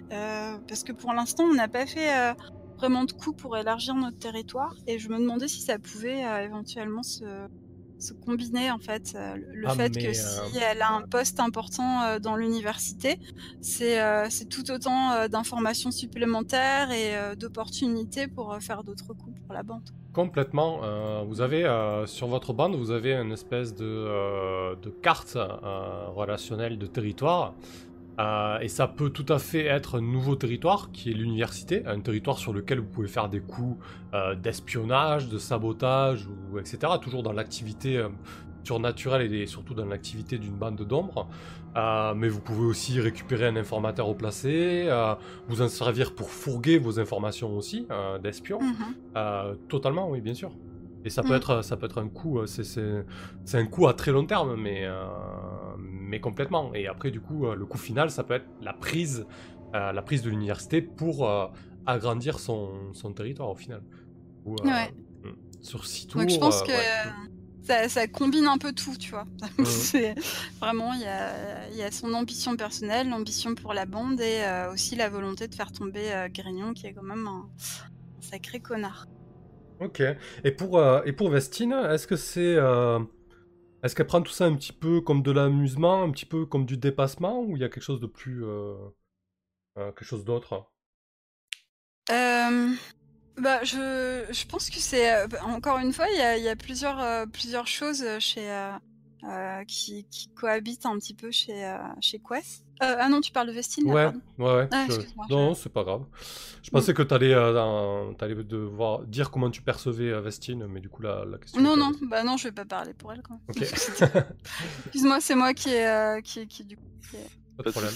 parce que pour l'instant on n'a pas fait vraiment de coups pour élargir notre territoire, et je me demandais si ça pouvait éventuellement se se combiner en fait. Euh, le Ah, fait que si euh, elle a un poste important euh, dans l'université, c'est tout autant d'informations supplémentaires et d'opportunités pour faire d'autres coups pour la bande. Complètement. euh, vous avez euh, sur votre bande, vous avez une espèce de, euh, de carte relationnelle de territoire. Euh, et ça peut tout à fait être un nouveau territoire qui est l'université, un territoire sur lequel vous pouvez faire des coups euh, d'espionnage, de sabotage, ou, etc. Toujours dans l'activité euh, surnaturelle et surtout dans l'activité d'une bande d'ombre. Mais vous pouvez aussi récupérer un informateur au placé, vous en servir pour fourguer vos informations aussi d'espion. Mhm. Totalement, oui, bien sûr. Et ça peut Mm. être, ça peut être un coup, c'est, un coup à très long terme, mais, mais complètement. Et après, du coup, euh, le coup final, ça peut être la prise, euh, la prise de l'université pour euh, agrandir son, son territoire au final. Ou, Ouais. mm, Sur six tours. Donc je pense que ouais. ça, ça combine un peu tout, tu vois. Mhm. C'est vraiment il y a, y a son ambition personnelle, l'ambition pour la bande et euh, aussi la volonté de faire tomber euh, Grignon, qui est quand même un, un sacré connard. Ok. Et pour, euh, et pour Vestine, est-ce que c'est. Est-ce qu'elle prend tout ça un petit peu comme de l'amusement, un petit peu comme du dépassement, ou il y a quelque chose de plus. euh, euh, quelque chose d'autre? Euh, bah, je, je pense que c'est euh, encore une fois, il y a, y a plusieurs, plusieurs choses chez euh, qui, qui cohabitent un petit peu chez euh, chez Quest. Euh, ah non, tu parles de Vestine Ouais, ouais, ouais. Ah, je- Non, c'est pas grave. Je pensais que t'allais euh, dans- t'allais devoir dire comment tu percevais euh, Vestine, mais du coup, la, la question. Non, non, posée. bah non, je vais pas parler pour elle quand même. Ok. Excuse-moi, c'est moi qui est, euh, qui, qui du coup. qui est- pas de problème.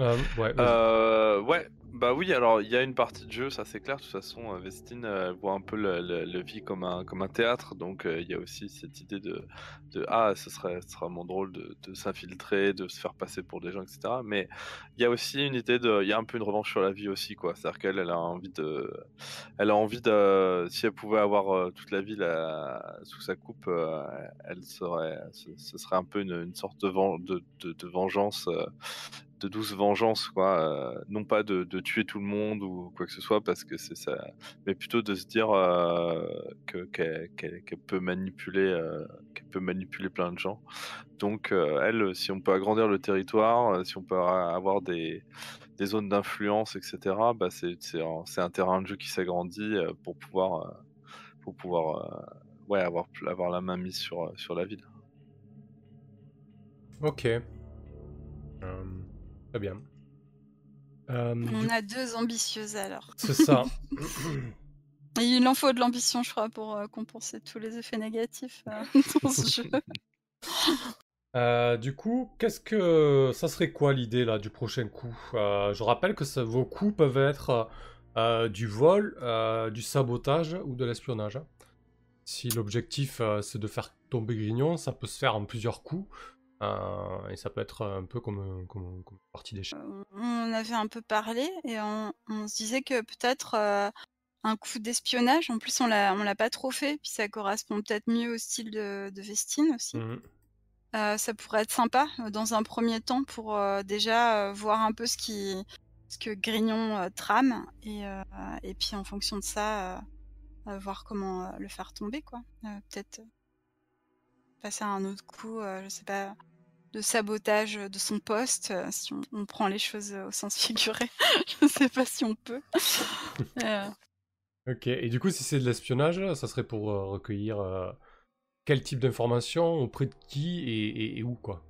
Euh, ouais. Euh, ouais, bah oui, alors il y a une partie de jeu, ça c'est clair. De toute façon, euh, Vestine euh, voit un peu le, vie comme un, comme un théâtre, donc euh, il y a aussi cette idée de, ah, ce serait, vraiment drôle de, s'infiltrer, de se faire passer pour des gens, etc. Mais il y a aussi une idée de, il y a un peu une revanche sur la vie aussi, quoi. C'est-à-dire qu'elle, elle a envie de, elle a envie de, si elle pouvait avoir toute la ville sous sa coupe, elle serait, ce, ce serait un peu une, sorte de, de vengeance. De douce vengeance, quoi. euh, non pas de, tuer tout le monde ou quoi que ce soit, parce que c'est ça, mais plutôt de se dire euh, que qu'elle peut manipuler, euh, qu'elle peut manipuler plein de gens. Donc elle, si on peut agrandir le territoire, si on peut avoir des, des zones d'influence, etc. Bah c'est un, terrain de jeu qui s'agrandit pour pouvoir pour pouvoir ouais avoir la main mise sur sur la ville. Ok. Très bien. Euh, du- On a deux ambitieuses alors. C'est ça. Et il en faut de l'ambition, je crois, pour euh, compenser tous les effets négatifs euh, dans ce jeu. Du coup, qu'est-ce que ça serait quoi l'idée là du prochain coup? Je rappelle que ça- vos coups peuvent être du vol, du sabotage ou de l'espionnage. Si l'objectif c'est de faire tomber Grignon, ça peut se faire en plusieurs coups euh, et ça peut être un peu comme, comme, comme une partie d'échec. on avait un peu parlé et on, on se disait que peut-être euh, un coup d'espionnage, en plus on l'a on l'a pas trop fait, puis ça correspond peut-être mieux au style de, de Vestine aussi. Euh, ça pourrait être sympa euh, dans un premier temps pour euh, déjà euh, voir un peu ce qui ce que Grignon euh, trame et, euh, et puis en fonction de ça euh, euh, voir comment euh, le faire tomber quoi. Euh, peut-être euh, passer à un autre coup, euh, je sais pas, de sabotage de son poste euh, si on, on prend les choses euh, au sens figuré. je sais pas si on peut. Euh, Ok, et du coup, si c'est de l'espionnage, ça serait pour euh, recueillir euh, quel type d'informations, auprès de qui et, et- et où quoi?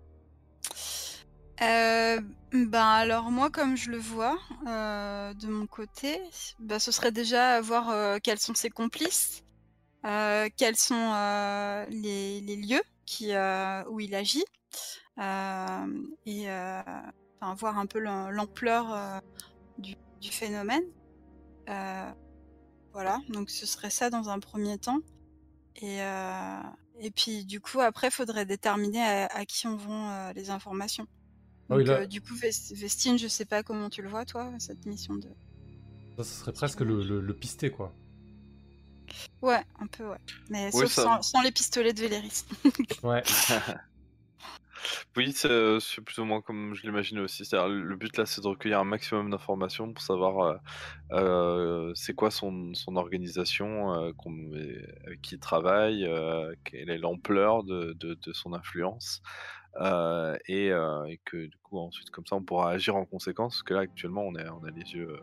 Euh, ben alors moi comme je le vois euh, de mon côté, ben, ce serait déjà voir euh, quels sont ses complices, euh, quels sont euh, les, les lieux qui, euh, où il agit, euh, et euh, enfin, voir un peu l'am- l'ampleur euh, du, du phénomène. Euh, voilà, donc ce serait ça dans un premier temps. Et, euh, et puis du coup après, faudrait déterminer à, à qui on vend euh, les informations. Ah oui, Donc, là- euh, du coup, Vest- Vestine, je sais pas comment tu le vois, toi, cette mission de. Ça, ça serait presque le, le, le pisté quoi. Ouais, un peu, ouais. Mais Oui, sauf ça- sans, sans les pistolets de Véléris. Ouais. Oui, c'est euh, c'est plus ou moins comme je l'imaginais aussi. C'est-à-dire, le but là, c'est de recueillir un maximum d'informations pour savoir euh, euh, c'est quoi son, son organisation, avec qui il travaille, quelle est l'ampleur de, de, son influence. et, que du coup, ensuite, comme ça, on pourra agir en conséquence. Parce que là, actuellement, on, est, on a les yeux.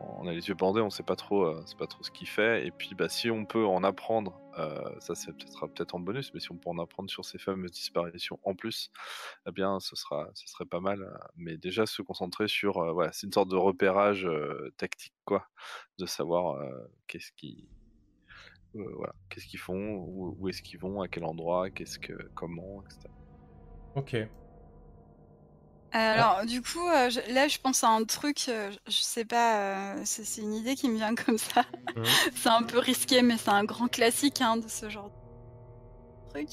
On a les yeux bandés, on sait pas trop, euh, c'est pas trop ce qu'il fait. Et puis, bah, si on peut en apprendre, euh, ça, c'est peut-être en bonus, mais si on peut en apprendre sur ces fameuses disparitions en plus, eh bien, ce sera, ce serait pas mal. Mais déjà, se concentrer sur, euh, voilà, c'est une sorte de repérage tactique, quoi, de savoir qu'est-ce qui, voilà, qu'est-ce qu'ils font, où, où est-ce qu'ils vont, à quel endroit, qu'est-ce que, comment, etc. Ok. Alors, du coup, euh, je- là, je pense à un truc, euh, je, je sais pas, euh, c'est c'est une idée qui me vient comme ça. Mhm. c'est un peu risqué, mais c'est un grand classique hein, de ce genre de truc.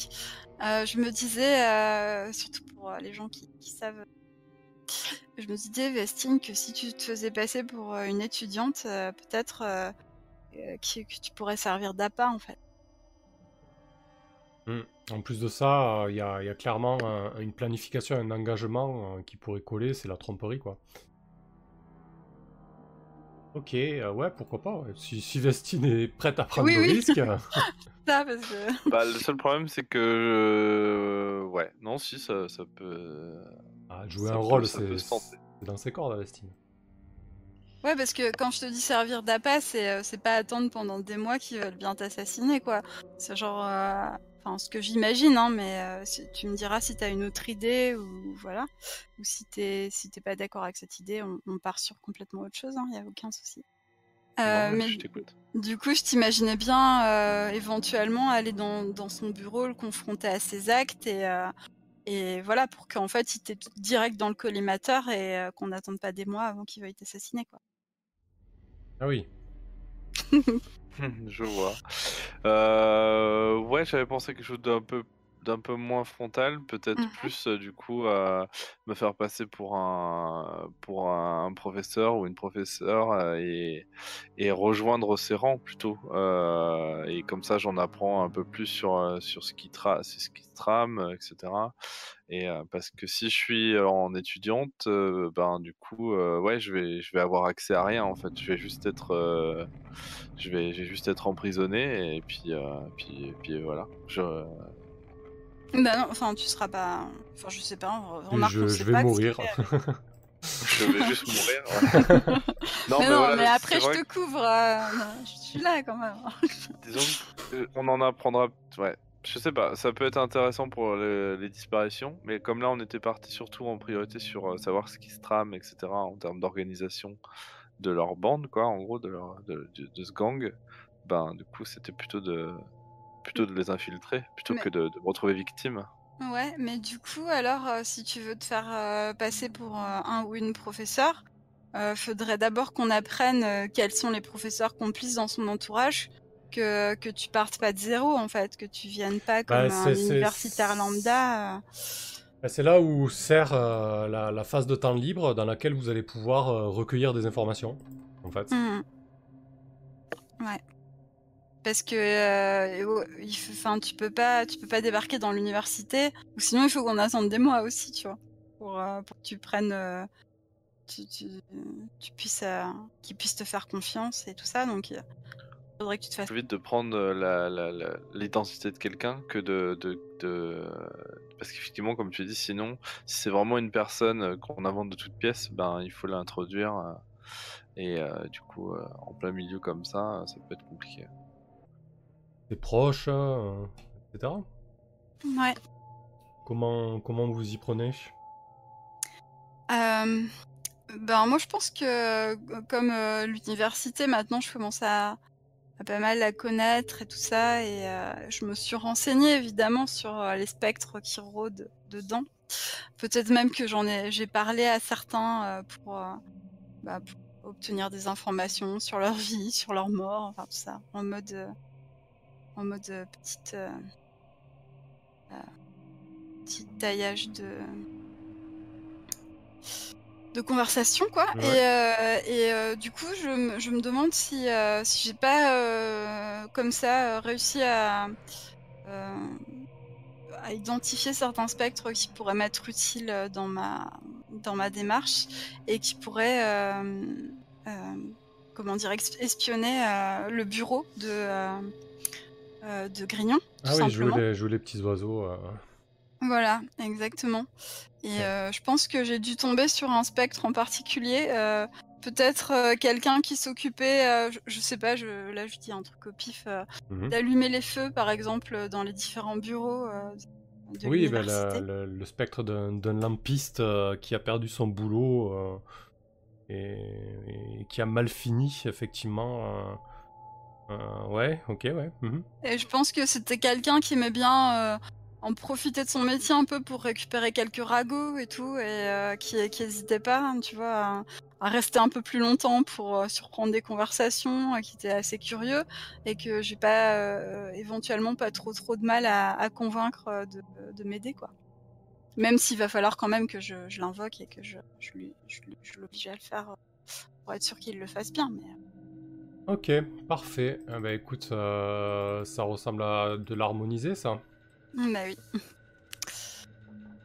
Euh, je me disais, euh, surtout pour euh, les gens qui, qui savent, je me disais, Vestine, que si tu te faisais passer pour euh, une étudiante, euh, peut-être euh, euh, que, que tu pourrais servir d'appât, en fait. Mm. En plus de ça, il y, a, y a clairement un- une planification, un engagement euh, qui pourrait coller, c'est la tromperie, quoi. Ok, euh, ouais, pourquoi pas. ouais. Si, si Vestine est prête à prendre Oui, le oui. risque, Ça, parce que... Bah, le seul problème, c'est que, euh, ouais, non, si, ça, ça peut. ah, jouer Ça un peut- rôle, c'est dans ses cordes, Vestine. Ouais, parce que quand je te dis servir d'appât, c'est euh, pas attendre pendant des mois qu'ils veulent bien t'assassiner, quoi. C'est genre, euh, enfin, ce que j'imagine, hein, mais euh, si- tu me diras si t'as une autre idée ou voilà, ou si t'es si t'es pas d'accord avec cette idée, on, on part sur complètement autre chose, hein, y a aucun souci. Euh, Non, mais je du coup, je t'imaginais bien euh, éventuellement aller dans, dans son bureau, le confronter à ses actes et euh, et voilà pour qu'en fait il t'ait direct dans le collimateur et qu'on n'attende pas des mois avant qu'il veuille t'assassiner, quoi. Ah oui. Je vois. Euh, ouais, j'avais pensé quelque chose d'un peu d'un peu moins frontal, peut-être Mhm. plus euh, du coup me faire passer pour un pour un professeur ou une professeure euh, et et rejoindre ses rangs plutôt. Euh, et comme ça, j'en apprends un peu plus sur sur ce qui tra ce qui trame, etc. Et parce que si je suis en étudiante, ben du coup, ouais, je vais je vais avoir accès à rien en fait. Je vais juste être je vais, je vais juste être emprisonné et puis, puis, puis voilà. Je, Bah non, enfin tu seras pas. Enfin je sais pas, on remarque je, je sait vais pas mourir. je vais juste mourir. ouais. non, mais non, voilà, mais après je te couvre. euh, Je suis là quand même. disons qu'on en apprendra. Ouais, je sais pas. Ça peut être intéressant pour le- les disparitions, mais comme là on était parti surtout en priorité sur euh, savoir ce qui se trame, etc. En termes d'organisation de leur bande, quoi, en gros, de, leur, de, de- de ce gang. Ben du coup, c'était plutôt de plutôt de les infiltrer plutôt Mais- que de, de me retrouver victime. Ouais, mais du coup alors euh, si tu veux te faire euh, passer pour euh, un ou une professeure, euh, faudrait d'abord qu'on apprenne euh, quels sont les professeurs complices dans son entourage. Que, que tu partes pas de zéro en fait, que tu viennes pas comme Bah, un c'est- c'est- universitaire lambda. euh. Bah, C'est là où sert euh, la, la phase de temps libre dans laquelle vous allez pouvoir euh, recueillir des informations, en fait. Mhm. Ouais. Parce que euh, oh, tu peux pas, tu peux pas débarquer dans l'université, sinon il faut qu'on attende des mois aussi, tu vois, pour, euh, que tu prennes, euh, tu, puisses, euh, qu'ils puissent te faire confiance et tout ça. Donc il faudrait que tu te fasses. plus vite de prendre l'identité de quelqu'un que de, parce qu'effectivement comme tu dis sinon si c'est vraiment une personne qu'on invente de toutes pièces ben il faut l'introduire et du coup en plein milieu comme ça ça peut être compliqué Des proches, euh, etc. Ouais. Comment, comment vous y prenez? Euh, ben moi je pense que comme euh, l'université maintenant je commence à, à pas mal la connaître et tout ça et je me suis renseignée évidemment sur les spectres qui rôdent dedans. Peut-être même que j'en ai j'ai parlé à certains pour, bah, pour obtenir des informations sur leur vie, sur leur mort, enfin tout ça en mode en mode euh, petite euh, euh, petit taillage de de conversation quoi Ouais. et, euh, et euh, du coup je, me- je me demande si, euh, si j'ai pas comme ça réussi à à identifier certains spectres qui pourraient m'être utiles dans ma, dans ma démarche et qui pourraient, comment dire, espionner le bureau de, euh, de Grignon. Ah tout oui, jouer les, jouer les petits oiseaux. euh. Voilà, exactement. Et Ouais. euh, je pense que j'ai dû tomber sur un spectre en particulier. Peut-être quelqu'un qui s'occupait, je, je sais pas, je, là je dis un truc au pif, Mhm. d'allumer les feux par exemple dans les différents bureaux de Oui, ben, l'université. le, spectre d'un lampiste qui a perdu son boulot et, et qui a mal fini, effectivement. Euh, ouais, ok, ouais. mhm. Et je pense que c'était quelqu'un qui aimait bien euh, en profiter de son métier un peu pour récupérer quelques ragots et tout, et euh, qui, qui hésitait pas, hein, tu vois, à, rester un peu plus longtemps pour surprendre des conversations, qui était assez curieux, et que j'ai pas éventuellement pas trop trop de mal à, convaincre de, de m'aider, quoi. Même s'il va falloir quand même que je, l'invoque et que je, je, l'oblige à le faire pour être sûr qu'il le fasse bien. Mais... Ok, parfait. Eh ben, écoute, euh, ça ressemble à de l'harmoniser, ça. Bah oui.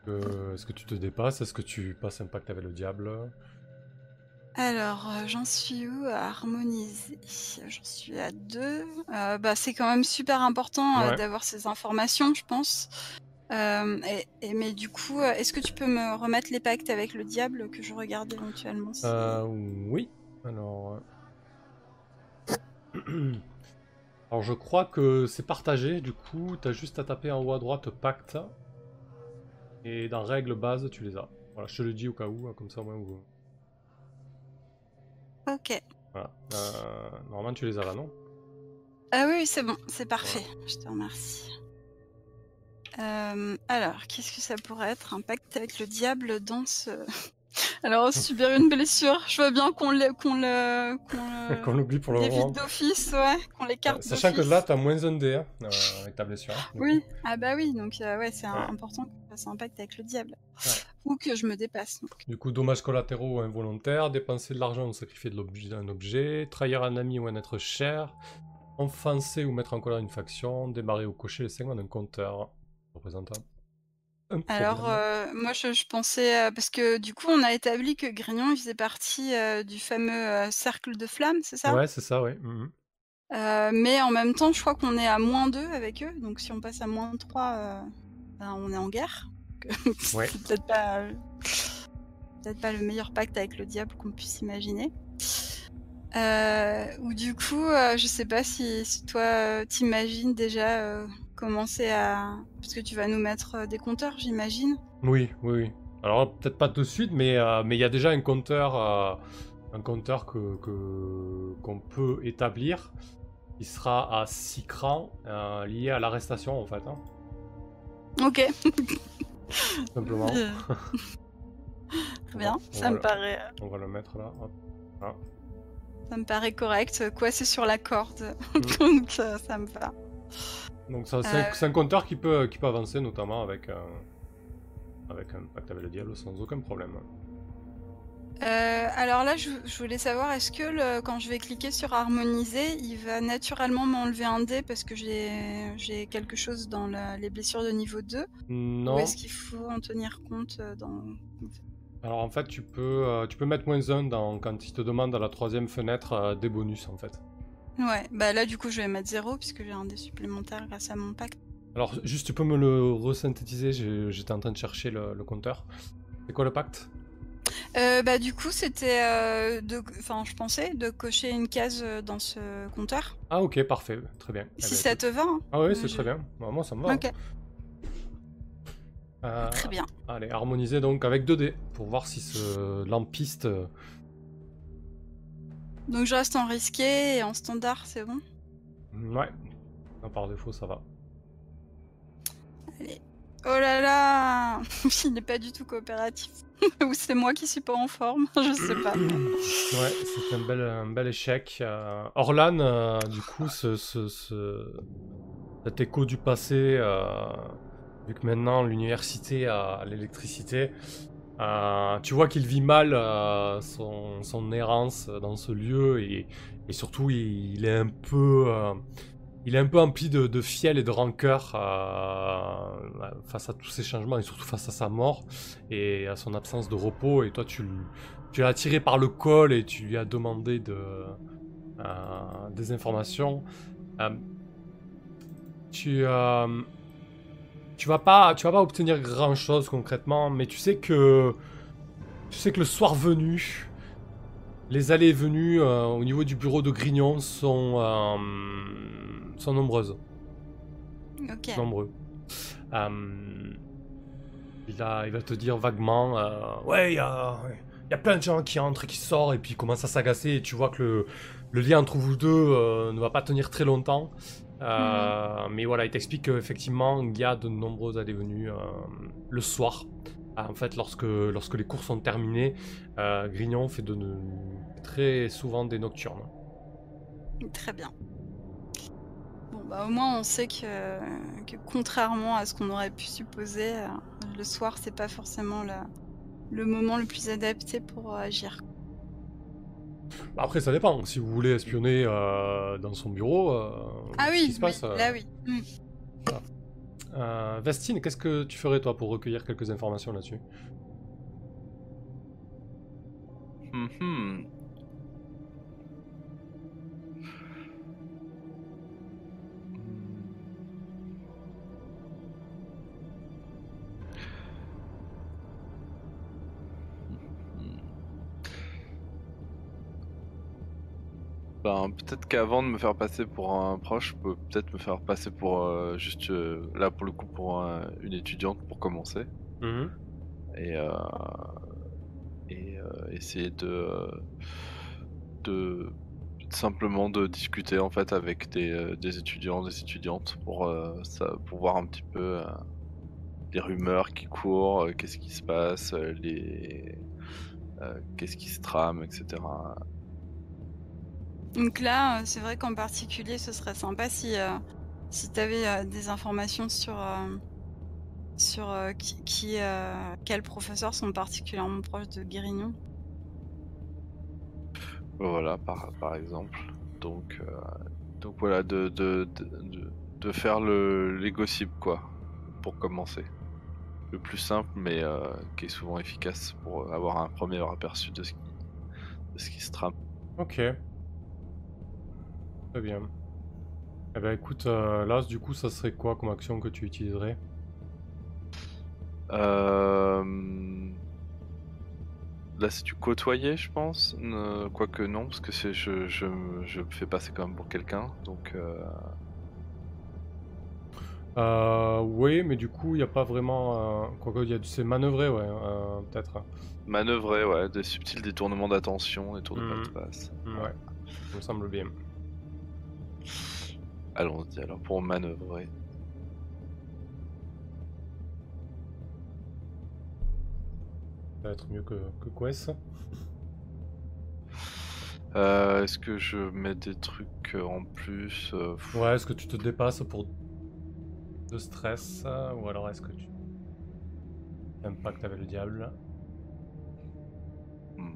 Euh, Est-ce que tu te dépasses? Est-ce que tu passes un pacte avec le diable? Alors, euh, j'en suis où à harmoniser? J'en suis à deux. Euh, bah, c'est quand même super important euh, Ouais. d'avoir ces informations, je pense. Et, et- mais du coup, est-ce que tu peux me remettre les pactes avec le diable que je regarde éventuellement si- oui. Alors. Alors, je crois que c'est partagé. Du coup, t'as juste à taper en haut à droite pacte. Et dans règles base, tu les as. Voilà, je te le dis au cas où, hein, comme ça au moins vous. Ok. Voilà. Euh, normalement, tu les as là, non? Ah oui, c'est bon, c'est parfait. Je te remercie. Euh, alors, qu'est-ce que ça pourrait être? Un pacte avec le diable dans ce... Alors, subir une blessure. Je veux bien qu'on le... Qu'on le... Qu'on l'oublie pour le moment. d'office, ouais. Qu'on l'écarte Sachant que là, t'as moins un dé hein, euh, avec ta blessure. du Oui, coup. ah bah oui, donc euh, ouais, c'est un- Ouais. important que je fasse un pacte avec le diable. Ouais. Ou que je me dépasse. donc. Du coup, dommages collatéraux involontaires, dépenser de l'argent ou sacrifier de l'objet d'un objet, trahir un ami ou un être cher, offenser ou mettre en colère une faction, démarrer ou cocher les segments d'un compteur. Représentant. Un Alors, problème. euh, moi, je, je pensais... euh, parce que du coup, on a établi que Grignon, il faisait partie euh, du fameux cercle de flammes, c'est ça? Ouais, c'est ça, ouais. mhm. Euh, mais en même temps, je crois qu'on est à moins 2 avec eux. Donc si on passe à moins 3, euh, ben, on est en guerre. Ouais. C'est peut-être pas, le meilleur pacte avec le diable qu'on puisse imaginer. Ou du coup, je sais pas si, si toi t'imagines déjà commencer à... Parce que tu vas nous mettre euh, des compteurs, j'imagine. Oui, oui, oui. Alors, peut-être pas tout de suite, mais euh, mais il y a déjà un compteur, euh, un compteur que qu'on peut établir qui sera à 6 crans euh, lié à l'arrestation, en fait. hein, Ok. simplement. Très bien, On ça me le- paraît... On va le mettre là. Voilà. Ça me paraît correct. Quoi, c'est sur la corde? Mm. Donc ça me va. Donc ça, c'est un- Euh. c'est un compteur qui peut, qui peut avancer, notamment avec un, avec un pacte avec le diable sans aucun problème. Euh, alors là, je, je voulais savoir, est-ce que le- quand je vais cliquer sur harmoniser, il va naturellement m'enlever un dé parce que j'ai j'ai quelque chose dans la- les blessures de niveau 2 Non. Ou est-ce qu'il faut en tenir compte euh, dans... Alors en fait, tu peux, euh, tu peux mettre moins 1 dans, quand il te demande à la troisième fenêtre euh, des bonus en fait. Ouais, bah là du coup je vais mettre 0 puisque j'ai un dé supplémentaire grâce à mon pacte. Alors juste, tu peux me le resynthétiser, j'étais en train de chercher le, le compteur. C'est quoi le pacte? Euh, bah du coup c'était, euh, de... enfin je pensais, de cocher une case euh, dans ce compteur. Ah ok, parfait, très bien. Eh Si ben, ça écoute. te va. hein. Ah oui, c'est je- très bien. Bah, moi ça me va. Ok, Euh, très bien. Allez, harmoniser donc avec 2D pour voir si ce lampiste... Donc je reste en risqué et en standard, c'est bon Ouais, Non, par défaut ça va. Allez. Oh là là Il n'est pas du tout coopératif. Ou c'est moi qui suis pas en forme, je sais pas. Ouais, c'est un bel, un bel échec. Euh, Orlan, euh, du coup, ce, ce- ce- cet écho du passé, euh, vu que maintenant l'université a l'électricité, euh, tu vois qu'il vit mal euh, son, errance dans ce lieu et, surtout il, est un peu, euh, il est un peu empli de, fiel et de rancœur face à tous ces changements et surtout face à sa mort et à son absence de repos. Et toi, tu, l'as tiré par le col et tu lui as demandé de, des informations. Tu, tu vas pas, tu vas pas obtenir grand chose concrètement, mais tu sais que tu sais que le soir venu, les allées et venues euh, au niveau du bureau de Grignon sont, euh, sont nombreuses. Ok. Nombreux. Euh, il, va, il va te dire vaguement Ouais, il y a, y a plein de gens qui entrent et qui sortent, et puis il commence à s'agacer, et tu vois que le, le lien entre vous deux ne va pas tenir très longtemps. Mais voilà, il t'explique qu'effectivement, il y a de nombreuses allées venues le soir. En fait, lorsque, lorsque les cours sont terminés, Grignon fait de, très souvent des nocturnes. Très bien. Bon, bah au moins on sait que, que contrairement à ce qu'on aurait pu supposer, euh, le soir c'est pas forcément le, le moment le plus adapté pour euh, agir. Après, ça dépend. Si vous voulez espionner euh, dans son bureau, ah oui, ce qui se passe, là oui. Mm. Vestine, qu'est-ce que tu ferais toi pour recueillir quelques informations là-dessus? Mm-hmm. Ben, peut-être qu'avant de me faire passer pour un proche, je peux peut-être me faire passer pour euh, juste euh, là pour le coup pour une étudiante pour commencer. Mmh et, euh, et essayer de, de simplement de discuter en fait avec des, des étudiants, des étudiantes pour, ça, pour voir un petit peu les rumeurs qui courent, qu'est-ce qui se passe, les qu'est-ce qui se trame, etc. Donc là, euh, c'est vrai qu'en particulier, ce serait sympa si, euh, si tu avais euh, des informations sur, sur qui, qui quels professeurs sont particulièrement proches de Guérignon. Voilà, par, par exemple. Donc, donc voilà, de, de, de, faire le, les gossips, quoi, pour commencer. Le plus simple, mais qui est souvent efficace pour avoir un premier aperçu de ce qui, de ce qui se trame. Ok. Très bien. Eh ben écoute, euh, là du coup ça serait quoi comme action que tu utiliserais? Euh... Là c'est du côtoyer je pense, quoique non parce que c'est je, je, je, me fais passer quand même pour quelqu'un donc... Euh... Euh, oui, mais du coup, il n'y a pas vraiment. Quoi que, c'est manœuvrer, ouais, peut-être. Manœuvrer, ouais, des subtils détournements d'attention, des tours de mmh. passe. Ouais, ça me semble bien. Allons-y alors pour manœuvrer. Ça va être mieux que, que Quest. Euh, est-ce que je mets des trucs en plus euh, Ouais, est-ce que tu te dépasses pour de stress Ou alors est-ce que tu impact avec le diable?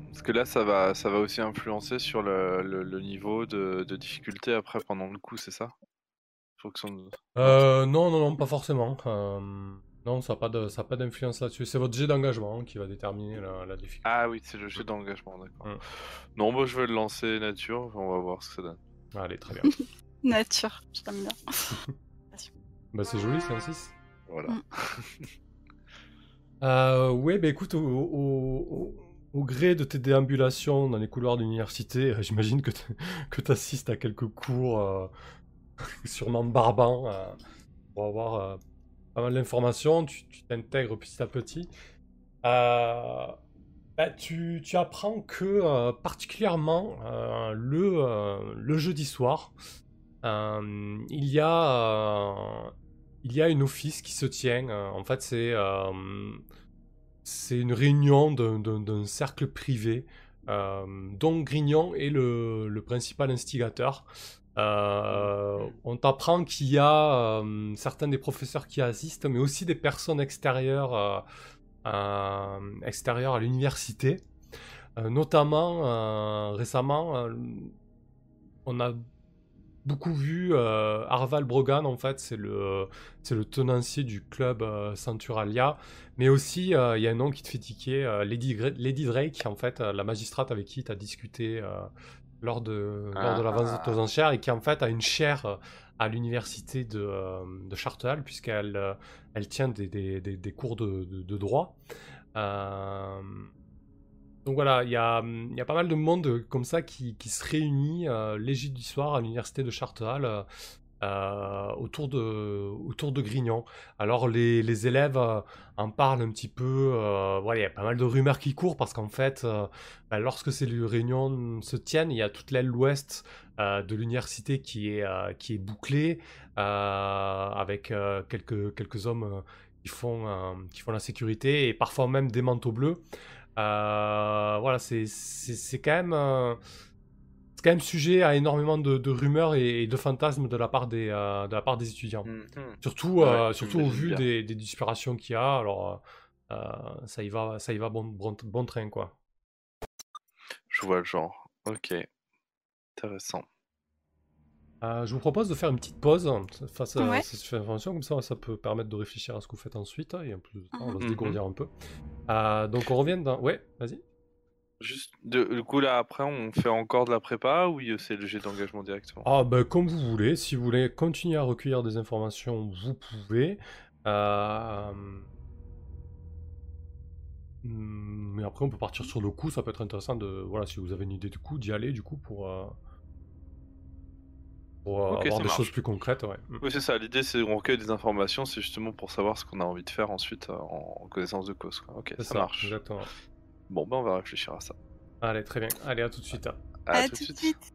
Parce que là, ça va, ça va aussi influencer sur le, niveau de, difficulté après pendant le coup, c'est ça? Euh, non, non, non, pas forcément. Euh, non, ça n'a pas de, pas d'influence là-dessus. C'est votre jet d'engagement qui va déterminer la, difficulté. Ah oui, c'est le jet d'engagement, d'accord. Mm. Non, moi je vais le lancer nature, on va voir ce que ça donne. Allez, très bien. nature, j'aime bien. bah c'est joli, c'est un 6. Voilà. Mm. euh, ouais, bah écoute, au, gré de tes déambulations dans les couloirs de l'université, j'imagine que tu assistes à quelques cours euh, sûrement barbant, euh, pour avoir euh, pas mal d'informations. Tu t'intègres petit à petit. Bah, tu, apprends que particulièrement le, le jeudi soir, il y a il y a une office qui se tient. en fait, c'est c'est une réunion d'un cercle privé dont Grignon est le, le principal instigateur. Euh, on t'apprend qu'il y a euh, certains des professeurs qui assistent, mais aussi des personnes extérieures, euh, extérieures à l'université. notamment, récemment, on a beaucoup vu Arval Brogan, en fait, c'est le, c'est le tenancier du club Centuralia. Mais aussi, il y a un nom qui te fait tiquer, Lady, Lady Drake, en fait, la magistrate avec qui tu as discuté lors de, lors de la vente aux enchères et qui, en fait, a une chaire à l'université de, de Charterhall, puisqu'elle elle tient des, des, des, cours de, de, droit. Euh, donc voilà, il y a, pas mal de monde comme ça qui, se réunit euh, l'égide du soir à l'université de Charterhall euh, autour, de, autour de Grignon. Alors les, élèves en parlent un petit peu, il y a pas mal de rumeurs qui courent parce qu'en fait, bah, lorsque ces réunions se tiennent, il y a toute l'aile ouest de l'université qui, est bouclée avec quelques, hommes euh, qui font la sécurité et parfois même des manteaux bleus. Euh, voilà, c'est quand même c'est quand même sujet à énormément de, rumeurs et, de fantasmes de la part des, euh, de la part des étudiants. Mmh, mmh. Surtout, surtout au vu des, des disparations qu'il y a. Alors, ça y va, ça y va bon, bon, bon, train, quoi. Je vois le genre. Ok. Intéressant. Euh, je vous propose de faire une petite pause face à cette information, comme ça ça peut permettre de réfléchir à ce que vous faites ensuite, et en plus on va se mhm. dégourdir un peu. Euh, donc on revient dans... Ouais, vas-y. Juste, du coup là après on fait encore de la prépa ou c'est le jet d'engagement directement? Ah ben comme vous voulez, si vous voulez continuer à recueillir des informations, vous pouvez. Euh, hmm, mais après on peut partir sur le coup, ça peut être intéressant de... Voilà, si vous avez une idée du coup, d'y aller du coup pour pour avoir des choses plus concrètes. Ouais. Mm. Oui, c'est ça. L'idée, c'est qu'on recueille des informations, c'est justement pour savoir ce qu'on a envie de faire ensuite euh, en connaissance de cause. Ok, ça, marche. Exactement. Bon, ben on va réfléchir à ça. Allez, très bien. Allez, à tout de suite. À, tout, de suite.